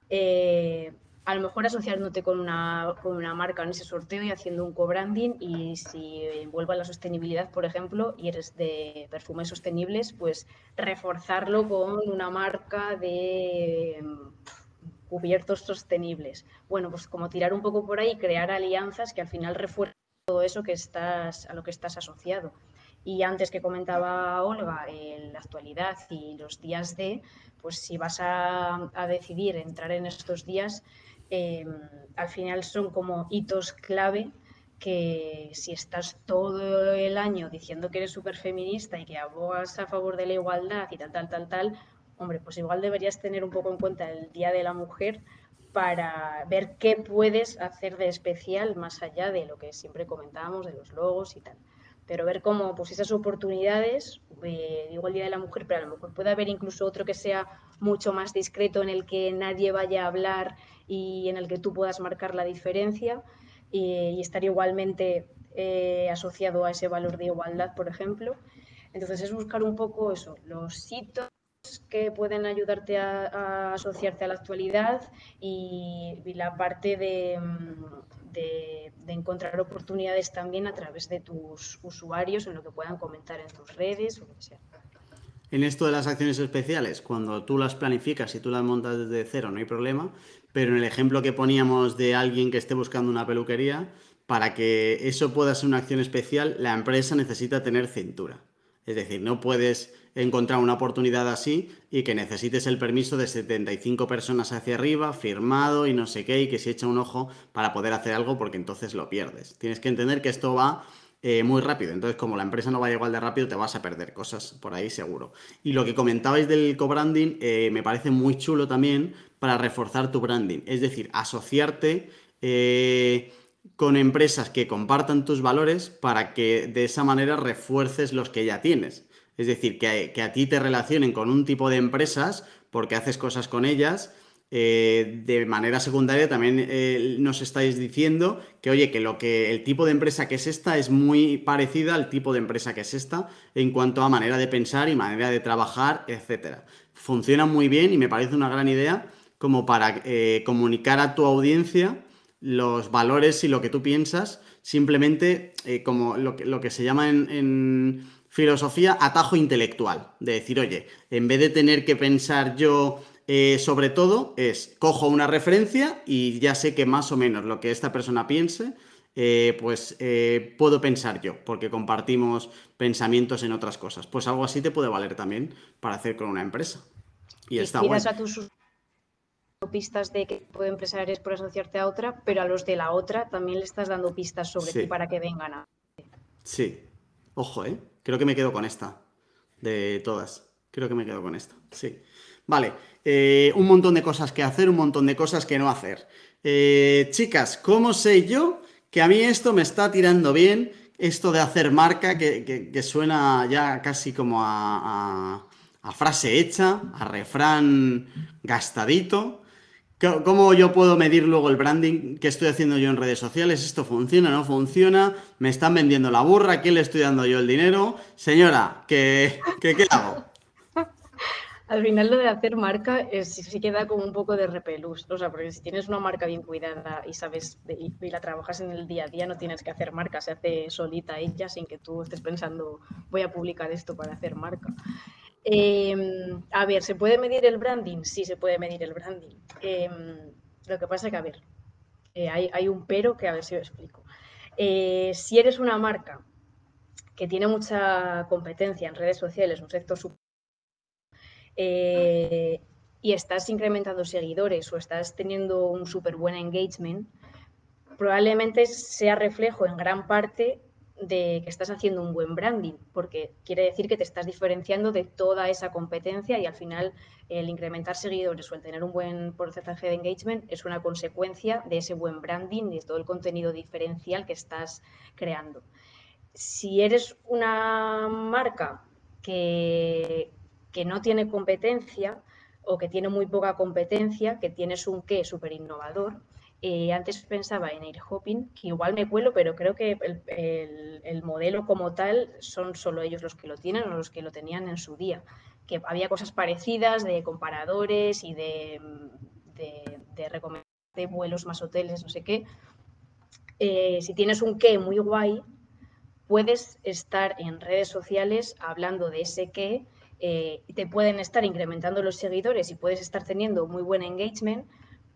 Eh, a lo mejor asociándote con una, con una marca en ese sorteo y haciendo un co-branding y si vuelve a la sostenibilidad, por ejemplo, y eres de perfumes sostenibles, pues reforzarlo con una marca de cubiertos sostenibles. Bueno, pues como tirar un poco por ahí, crear alianzas que al final refuerzan todo eso que estás, a lo que estás asociado. Y antes que comentaba Olga, en la actualidad y los días de, pues si vas a, decidir entrar en estos días, em, al final son como hitos clave que si estás todo el año diciendo que eres súper feminista y que abogas a favor de la igualdad y tal, tal, tal, tal, hombre, pues igual deberías tener un poco en cuenta el Día de la Mujer para ver qué puedes hacer de especial más allá de lo que siempre comentábamos, de los logos y tal. Pero ver cómo pues esas oportunidades, eh, digo el Día de la Mujer, pero a lo mejor puede haber incluso otro que sea mucho más discreto en el que nadie vaya a hablar y en el que tú puedas marcar la diferencia eh, y estar igualmente eh, asociado a ese valor de igualdad, por ejemplo. Entonces es buscar un poco eso, los hitos que pueden ayudarte a, asociarte a la actualidad y, la parte mm, de, encontrar oportunidades también a través de tus usuarios en lo que puedan comentar en tus redes o lo que sea. En esto de las acciones especiales, cuando tú las planificas y tú las montas desde cero, no hay problema, pero en el ejemplo que poníamos de alguien que esté buscando una peluquería, para que eso pueda ser una acción especial, la empresa necesita tener cintura. Es decir, no puedes encontrar una oportunidad así y que necesites el permiso de 75 personas hacia arriba, firmado y no sé qué, y que se echa un ojo para poder hacer algo porque entonces lo pierdes. Tienes que entender que esto va eh, muy rápido. Entonces, como la empresa no va igual de rápido, te vas a perder cosas por ahí seguro. Y lo que comentabais del co-branding eh, me parece muy chulo también para reforzar tu branding. Es decir, asociarte eh, con empresas que compartan tus valores para que de esa manera refuerces los que ya tienes. Es decir, que, a ti te relacionen con un tipo de empresas porque haces cosas con ellas. Eh, de manera secundaria también eh, nos estáis diciendo que, oye, que lo que el tipo de empresa que es esta es muy parecida al tipo de empresa que es esta en cuanto a manera de pensar y manera de trabajar, etcétera. Funciona muy bien y me parece una gran idea como para eh, comunicar a tu audiencia los valores y lo que tú piensas, simplemente como lo que, lo que, se llama en filosofía atajo intelectual, de decir, oye, en vez de tener que pensar yo eh, sobre todo, es cojo una referencia y ya sé que más o menos lo que esta persona piense, eh, pues eh, puedo pensar yo, porque compartimos pensamientos en otras cosas. Pues algo así te puede valer también para hacer con una empresa. Y, está bueno. a tus pistas de qué tipo de empresa eres por asociarte a otra, pero a los de la otra también le estás dando pistas sobre ti para que vengan a. Sí. Ojo, ¿eh? Creo que me quedo con esta. De todas. Creo que me quedo con esta. Sí. Vale. Eh, un montón de cosas que hacer, un montón de cosas que no hacer. Eh, chicas, ¿cómo sé yo que a mí esto me está tirando bien? Esto de hacer marca que, suena ya casi como a, a frase hecha, a refrán gastadito. ¿Cómo yo puedo medir luego el branding que estoy haciendo yo en redes sociales? ¿Esto funciona? ¿No funciona? ¿Me están vendiendo la burra? ¿Quién le estoy dando yo el dinero? Señora, ¿qué, qué, hago? Al final lo de hacer marca sí queda como un poco de repelús, o sea, porque si tienes una marca bien cuidada y sabes y, la trabajas en el día a día, no tienes que hacer marca, se hace solita ella sin que tú estés pensando voy a publicar esto para hacer marca. Em, a ver, ¿se puede medir el branding? Sí, se puede medir el branding. Em, lo que pasa es que, a ver, eh, hay, un pero que a ver si lo explico. Eh, si eres una marca que tiene mucha competencia en redes sociales, un sector eh, y estás incrementando seguidores o estás teniendo un súper buen engagement, probablemente sea reflejo en gran parte de que estás haciendo un buen branding, porque quiere decir que te estás diferenciando de toda esa competencia y al final el incrementar seguidores o el tener un buen porcentaje de engagement es una consecuencia de ese buen branding y de todo el contenido diferencial que estás creando. Si eres una marca que, que no tiene competencia o que tiene muy poca competencia, que tienes un qué súper innovador, eh, antes pensaba en air hopping, que igual me cuelo, pero creo que el, modelo como tal son solo ellos los que lo tienen o los que lo tenían en su día. Que había cosas parecidas de comparadores y de, de, de vuelos más hoteles, no sé qué. Eh, si tienes un qué muy guay, puedes estar en redes sociales hablando de ese qué, eh, te pueden estar incrementando los seguidores y puedes estar teniendo muy buen engagement,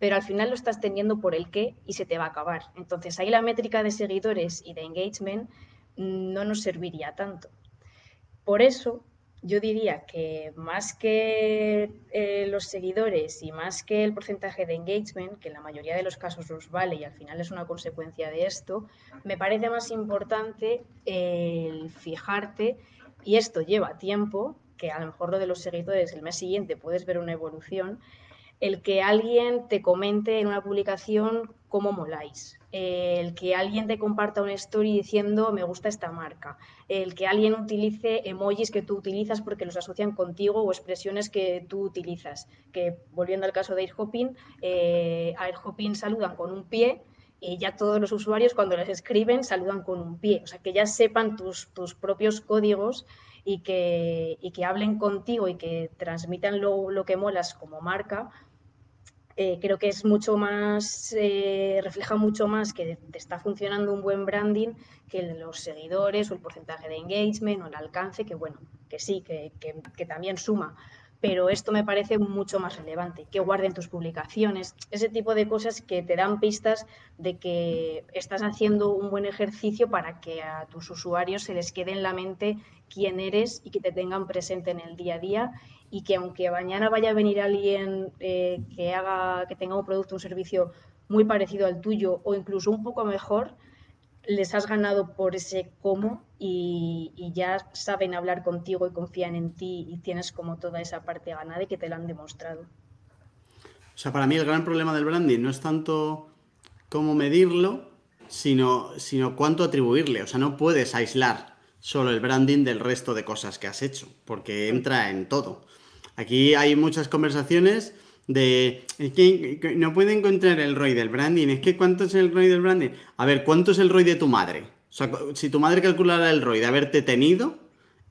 pero al final lo estás teniendo por el qué y se te va a acabar. Entonces ahí la métrica de seguidores y de engagement no nos serviría tanto. Por eso yo diría que más que eh, los seguidores y más que el porcentaje de engagement, que en la mayoría de los casos los vale y al final es una consecuencia de esto, me parece más importante el fijarte, y esto lleva tiempo, que a lo mejor lo de los seguidores el mes siguiente puedes ver una evolución, el que alguien te comente en una publicación cómo moláis, el que alguien te comparta una story diciendo me gusta esta marca, el que alguien utilice emojis que tú utilizas porque los asocian contigo o expresiones que tú utilizas. Que volviendo al caso de AirHopping, eh, AirHopping saludan con un pie y ya todos los usuarios cuando les escriben saludan con un pie. O sea, que ya sepan tus, tus propios códigos y que, y que hablen contigo y que transmitan lo, lo que molas como marca eh, creo que es mucho más, eh, refleja mucho más que te está funcionando un buen branding que los seguidores o el porcentaje de engagement o el alcance, que bueno, que sí, que, que, también suma, pero esto me parece mucho más relevante, que guarden tus publicaciones, ese tipo de cosas que te dan pistas de que estás haciendo un buen ejercicio para que a tus usuarios se les quede en la mente quién eres y que te tengan presente en el día a día y que aunque mañana vaya a venir alguien eh, que haga, que tenga un producto, un servicio muy parecido al tuyo o incluso un poco mejor, les has ganado por ese cómo y, ya saben hablar contigo y confían en ti y tienes como toda esa parte ganada y que te lo han demostrado. O sea, para mí el gran problema del branding no es tanto cómo medirlo, sino, sino cuánto atribuirle. O sea, no puedes aislar solo el branding del resto de cosas que has hecho, porque entra en todo. Aquí hay muchas conversaciones de es que no puede encontrar el ROI del branding. Es que ¿cuánto es el ROI del branding? A ver, ¿cuánto es el ROI de tu madre? Si tu madre calculara el ROI de haberte tenido,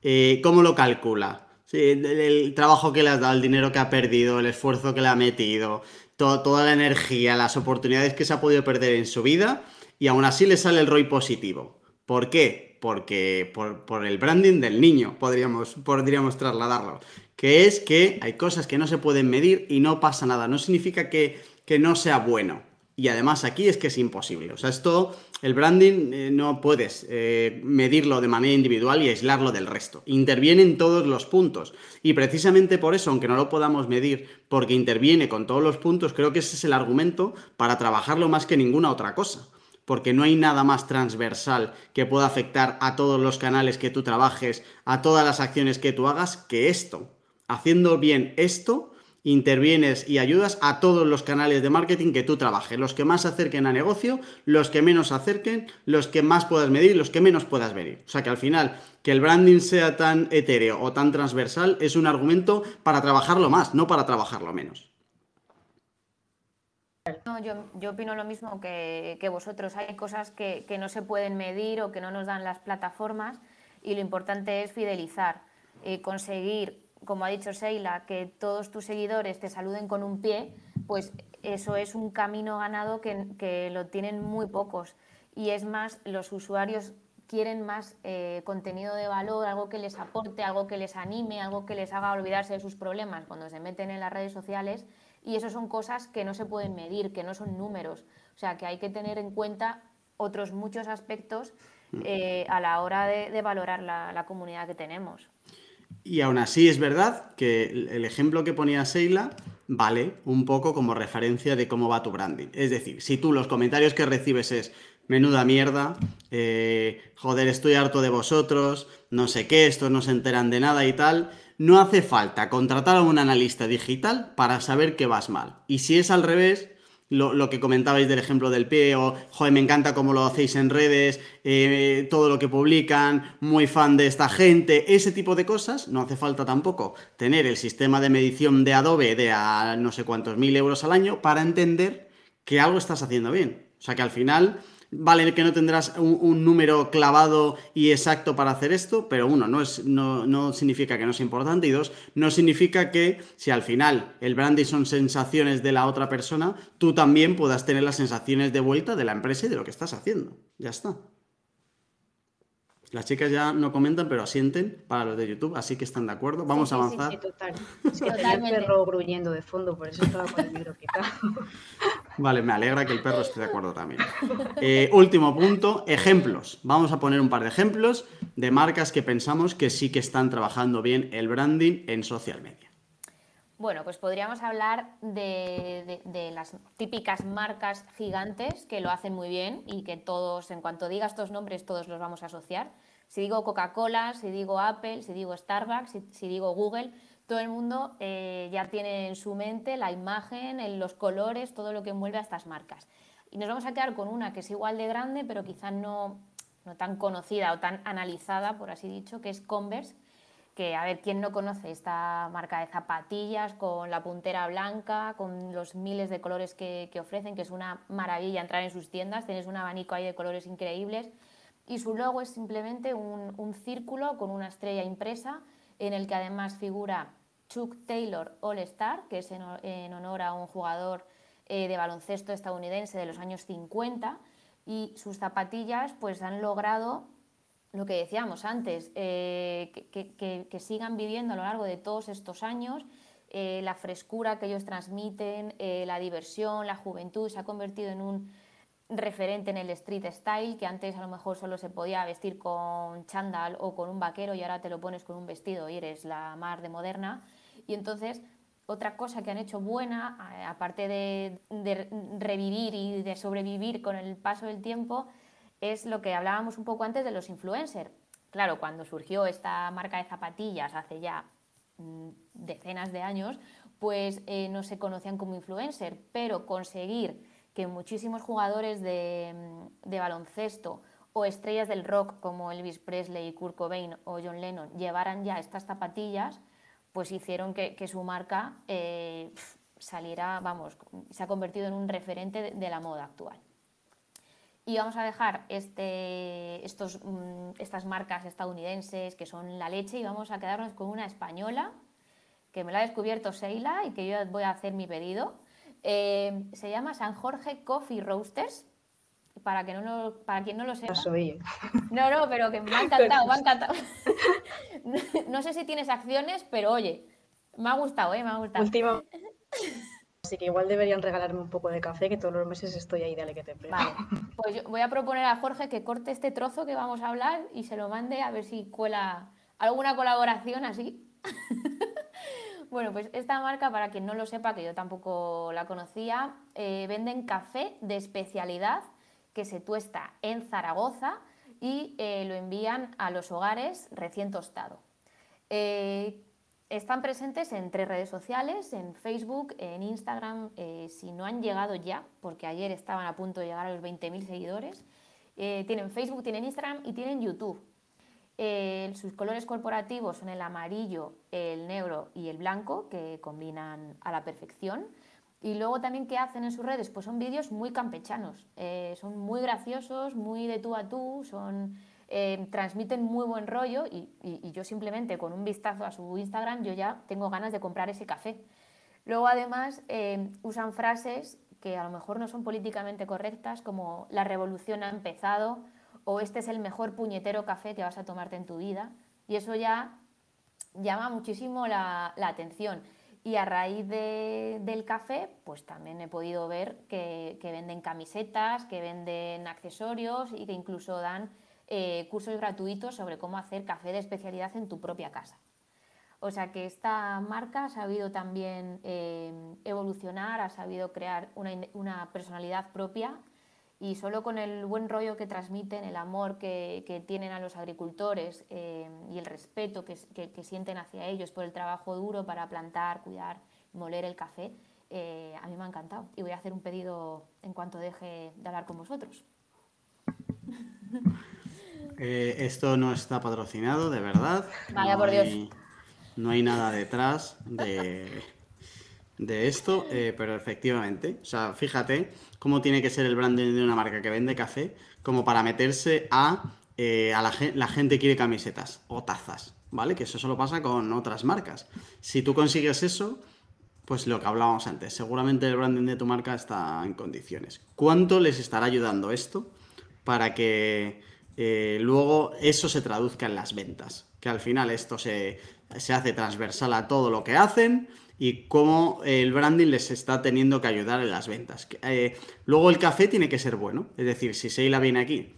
eh, ¿cómo lo calcula? el, trabajo que le has dado, el dinero que ha perdido, el esfuerzo que le ha metido, toda la energía, las oportunidades que se ha podido perder en su vida, y aún así le sale el ROI positivo. ¿Por qué? Porque por, por el branding del niño podríamos, podríamos trasladarlo que es que hay cosas que no se pueden medir y no pasa nada. No significa que, no sea bueno. Y además aquí es que es imposible. O sea, esto, el branding eh, no puedes eh, medirlo de manera individual y aislarlo del resto. Interviene en todos los puntos. Y precisamente por eso, aunque no lo podamos medir, porque interviene con todos los puntos, creo que ese es el argumento para trabajarlo más que ninguna otra cosa. Porque no hay nada más transversal que pueda afectar a todos los canales que tú trabajes, a todas las acciones que tú hagas, que esto haciendo bien esto, intervienes y ayudas a todos los canales de marketing que tú trabajes, los que más se acerquen a negocio, los que menos se acerquen, los que más puedas medir, los que menos puedas medir. O sea que al final, que el branding sea tan etéreo o tan transversal es un argumento para trabajarlo más, no para trabajarlo menos. yo, opino lo mismo que, vosotros. Hay cosas que, no se pueden medir o que no nos dan las plataformas y lo importante es fidelizar, eh, conseguir como ha dicho Sheila, que todos tus seguidores te saluden con un pie, pues eso es un camino ganado que, lo tienen muy pocos. Y es más, los usuarios quieren más eh, contenido de valor, algo que les aporte, algo que les anime, algo que les haga olvidarse de sus problemas cuando se meten en las redes sociales. Y eso son cosas que no se pueden medir, que no son números. O sea, que hay que tener en cuenta otros muchos aspectos mm. eh, a la hora de, valorar la, comunidad que tenemos. Y aún así es verdad que el ejemplo que ponía Seila vale un poco como referencia de cómo va tu branding. Es decir, si tú los comentarios que recibes es menuda mierda, eh, joder, estoy harto de vosotros, no sé qué, estos no se enteran de nada y tal, no hace falta contratar a un analista digital para saber que vas mal. Y si es al revés, lo, que comentabais del ejemplo del pie, o joder, me encanta cómo lo hacéis en redes, eh, todo lo que publican, muy fan de esta gente, ese tipo de cosas, no hace falta tampoco tener el sistema de medición de Adobe de a no sé cuántos mil euros al año para entender que algo estás haciendo bien. O sea que al final Vale que no tendrás un, número clavado y exacto para hacer esto, pero uno, no, es, no, significa que no es importante y dos, no significa que si al final el branding son sensaciones de la otra persona, tú también puedas tener las sensaciones de vuelta de la empresa y de lo que estás haciendo. Ya está. Las chicas ya no comentan, pero asienten para los de YouTube, así que están de acuerdo. Vamos a avanzar. Sí, total. Es que tenía el perro gruñendo de fondo, por eso estaba con el micro quitado. Vale, me alegra que el perro esté de acuerdo también. Eh, último punto, ejemplos. Vamos a poner un par de ejemplos de marcas que pensamos que sí que están trabajando bien el branding en social media. Bueno, pues podríamos hablar de, de, las típicas marcas gigantes que lo hacen muy bien y que todos, en cuanto diga estos nombres, todos los vamos a asociar. Si digo Coca-Cola, si digo Apple, si digo Starbucks, si, digo Google, todo el mundo eh, ya tiene en su mente la imagen, los colores, todo lo que envuelve a estas marcas. Y nos vamos a quedar con una que es igual de grande, pero quizá no, no tan conocida o tan analizada, por así dicho, que es Converse, que a ver, ¿quién no conoce esta marca de zapatillas con la puntera blanca, con los miles de colores que, que ofrecen, que es una maravilla entrar en sus tiendas, tienes un abanico ahí de colores increíbles. Y su logo es simplemente un, círculo con una estrella impresa en el que además figura Chuck Taylor All Star, que es en, honor a un jugador eh, de baloncesto estadounidense de los años 50 y sus zapatillas pues han logrado lo que decíamos antes, eh, que, sigan viviendo a lo largo de todos estos años eh, la frescura que ellos transmiten, la diversión, la juventud, se ha convertido en un referente en el street style, que antes a lo mejor solo se podía vestir con chándal o con un vaquero y ahora te lo pones con un vestido y eres la mar de moderna. Y entonces, otra cosa que han hecho buena, aparte de, revivir y de sobrevivir con el paso del tiempo, es lo que hablábamos un poco antes de los influencers. Claro, cuando surgió esta marca de zapatillas hace ya mm, decenas de años, pues eh, no se conocían como influencer, pero conseguir que muchísimos jugadores de, baloncesto o estrellas del rock como Elvis Presley, Kurt Cobain o John Lennon llevaran ya estas zapatillas, pues hicieron que, su marca eh, saliera, vamos, se ha convertido en un referente de, la moda actual. Y vamos a dejar este, estos, mm, estas marcas estadounidenses que son la leche y vamos a quedarnos con una española que me la ha descubierto Seila y que yo voy a hacer mi pedido eh, se llama San Jorge Coffee Roasters. Para, que no para quien no lo sepa. No, no, pero que me ha encantado, me ha encantado. No sé si tienes acciones, pero oye, me ha gustado, ¿eh? Me ha gustado. Así que igual deberían regalarme un poco de café, que todos los meses estoy ahí, dale que te Vale, pues yo voy a proponer a Jorge que corte este trozo que vamos a hablar y se lo mande a ver si cuela alguna colaboración así. Bueno, pues esta marca, para quien no lo sepa, que yo tampoco la conocía, eh, venden café de especialidad que se tuesta en Zaragoza y eh, lo envían a los hogares recién tostado. Eh, están presentes en tres redes sociales, en Facebook, en Instagram, si no han llegado ya, porque ayer estaban a punto de llegar a los 20.000 seguidores. tienen Facebook, tienen Instagram y tienen YouTube. Eh, sus colores corporativos son el amarillo, el negro y el blanco, que combinan a la perfección. Y luego también, ¿qué hacen en sus redes? Pues son vídeos muy campechanos, eh, son muy graciosos, muy de tú a tú, son, eh, transmiten muy buen rollo y, yo simplemente con un vistazo a su Instagram yo ya tengo ganas de comprar ese café. Luego además usan frases que a lo mejor no son políticamente correctas, como la revolución ha empezado o este es el mejor puñetero café que vas a tomarte en tu vida. Y eso ya llama muchísimo la, atención. Y a raíz del café, pues también he podido ver que, venden camisetas, que venden accesorios y que incluso dan eh, cursos gratuitos sobre cómo hacer café de especialidad en tu propia casa. O sea que esta marca ha sabido también eh, evolucionar, ha sabido crear una personalidad propia y solo con el buen rollo que transmiten, el amor que, tienen a los agricultores eh, y el respeto que, sienten hacia ellos por el trabajo duro para plantar, cuidar, moler el café, eh, a mí me ha encantado. Y voy a hacer un pedido en cuanto deje de hablar con vosotros. Eh, esto no está patrocinado, de verdad. Vaya por Dios. No hay nada detrás de, de esto, pero efectivamente, o sea, fíjate cómo tiene que ser el branding de una marca que vende café, como para meterse a, eh, a la, la, gente quiere camisetas o tazas, ¿vale? Que eso solo pasa con otras marcas. Si tú consigues eso, pues lo que hablábamos antes, seguramente el branding de tu marca está en condiciones. ¿Cuánto les estará ayudando esto para que eh, luego eso se traduzca en las ventas? Que al final esto se, se hace transversal a todo lo que hacen y cómo el branding les está teniendo que ayudar en las ventas. Eh, luego el café tiene que ser bueno, es decir, si Seila viene aquí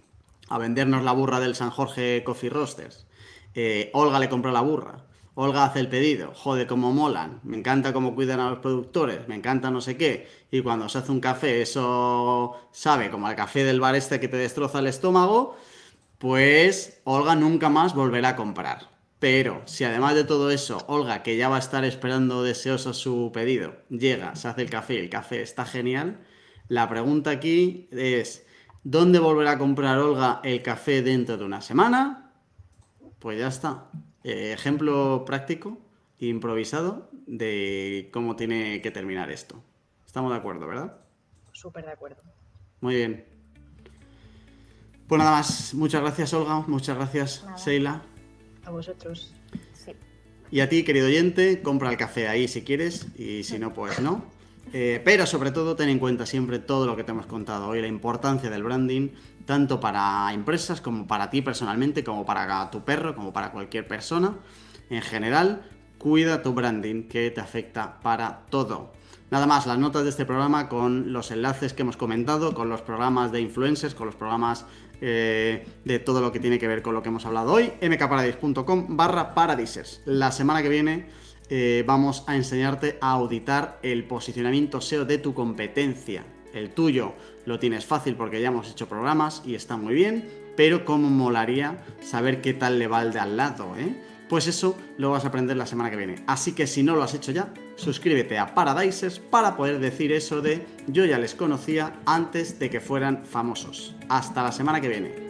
a vendernos la burra del San Jorge Coffee Roasters, eh, Olga le compra la burra, Olga hace el pedido, jode cómo molan, me encanta cómo cuidan a los productores, me encanta no sé qué, y cuando se hace un café eso sabe como el café del bar este que te destroza el estómago, pues Olga nunca más volverá a comprar. Pero si además de todo eso, Olga, que ya va a estar esperando deseoso su pedido, llega, se hace el café, el café está genial, la pregunta aquí es, ¿dónde volverá a comprar Olga el café dentro de una semana? Pues ya está. Eh, ejemplo práctico, improvisado, de cómo tiene que terminar esto. Estamos de acuerdo, ¿verdad? Súper de acuerdo. Muy bien. Pues nada más, muchas gracias Olga, muchas gracias Seila. A vosotros. Sí. Y a ti, querido oyente, compra el café ahí si quieres y si no, pues no. Eh, pero sobre todo ten en cuenta siempre todo lo que te hemos contado hoy, la importancia del branding, tanto para empresas como para ti personalmente, como para tu perro, como para cualquier persona. En general, cuida tu branding que te afecta para todo. Nada más, las notas de este programa con los enlaces que hemos comentado, con los programas de influencers, con los programas eh, de todo lo que tiene que ver con lo que hemos hablado hoy, mkparadise.com barra paradisers. La semana que viene eh, vamos a enseñarte a auditar el posicionamiento SEO de tu competencia. El tuyo lo tienes fácil porque ya hemos hecho programas y está muy bien, pero cómo molaría saber qué tal le va el de al lado, ¿eh? Pues eso lo vas a aprender la semana que viene. Así que si no lo has hecho ya, suscríbete a Paradisers para poder decir eso de yo ya les conocía antes de que fueran famosos. Hasta la semana que viene.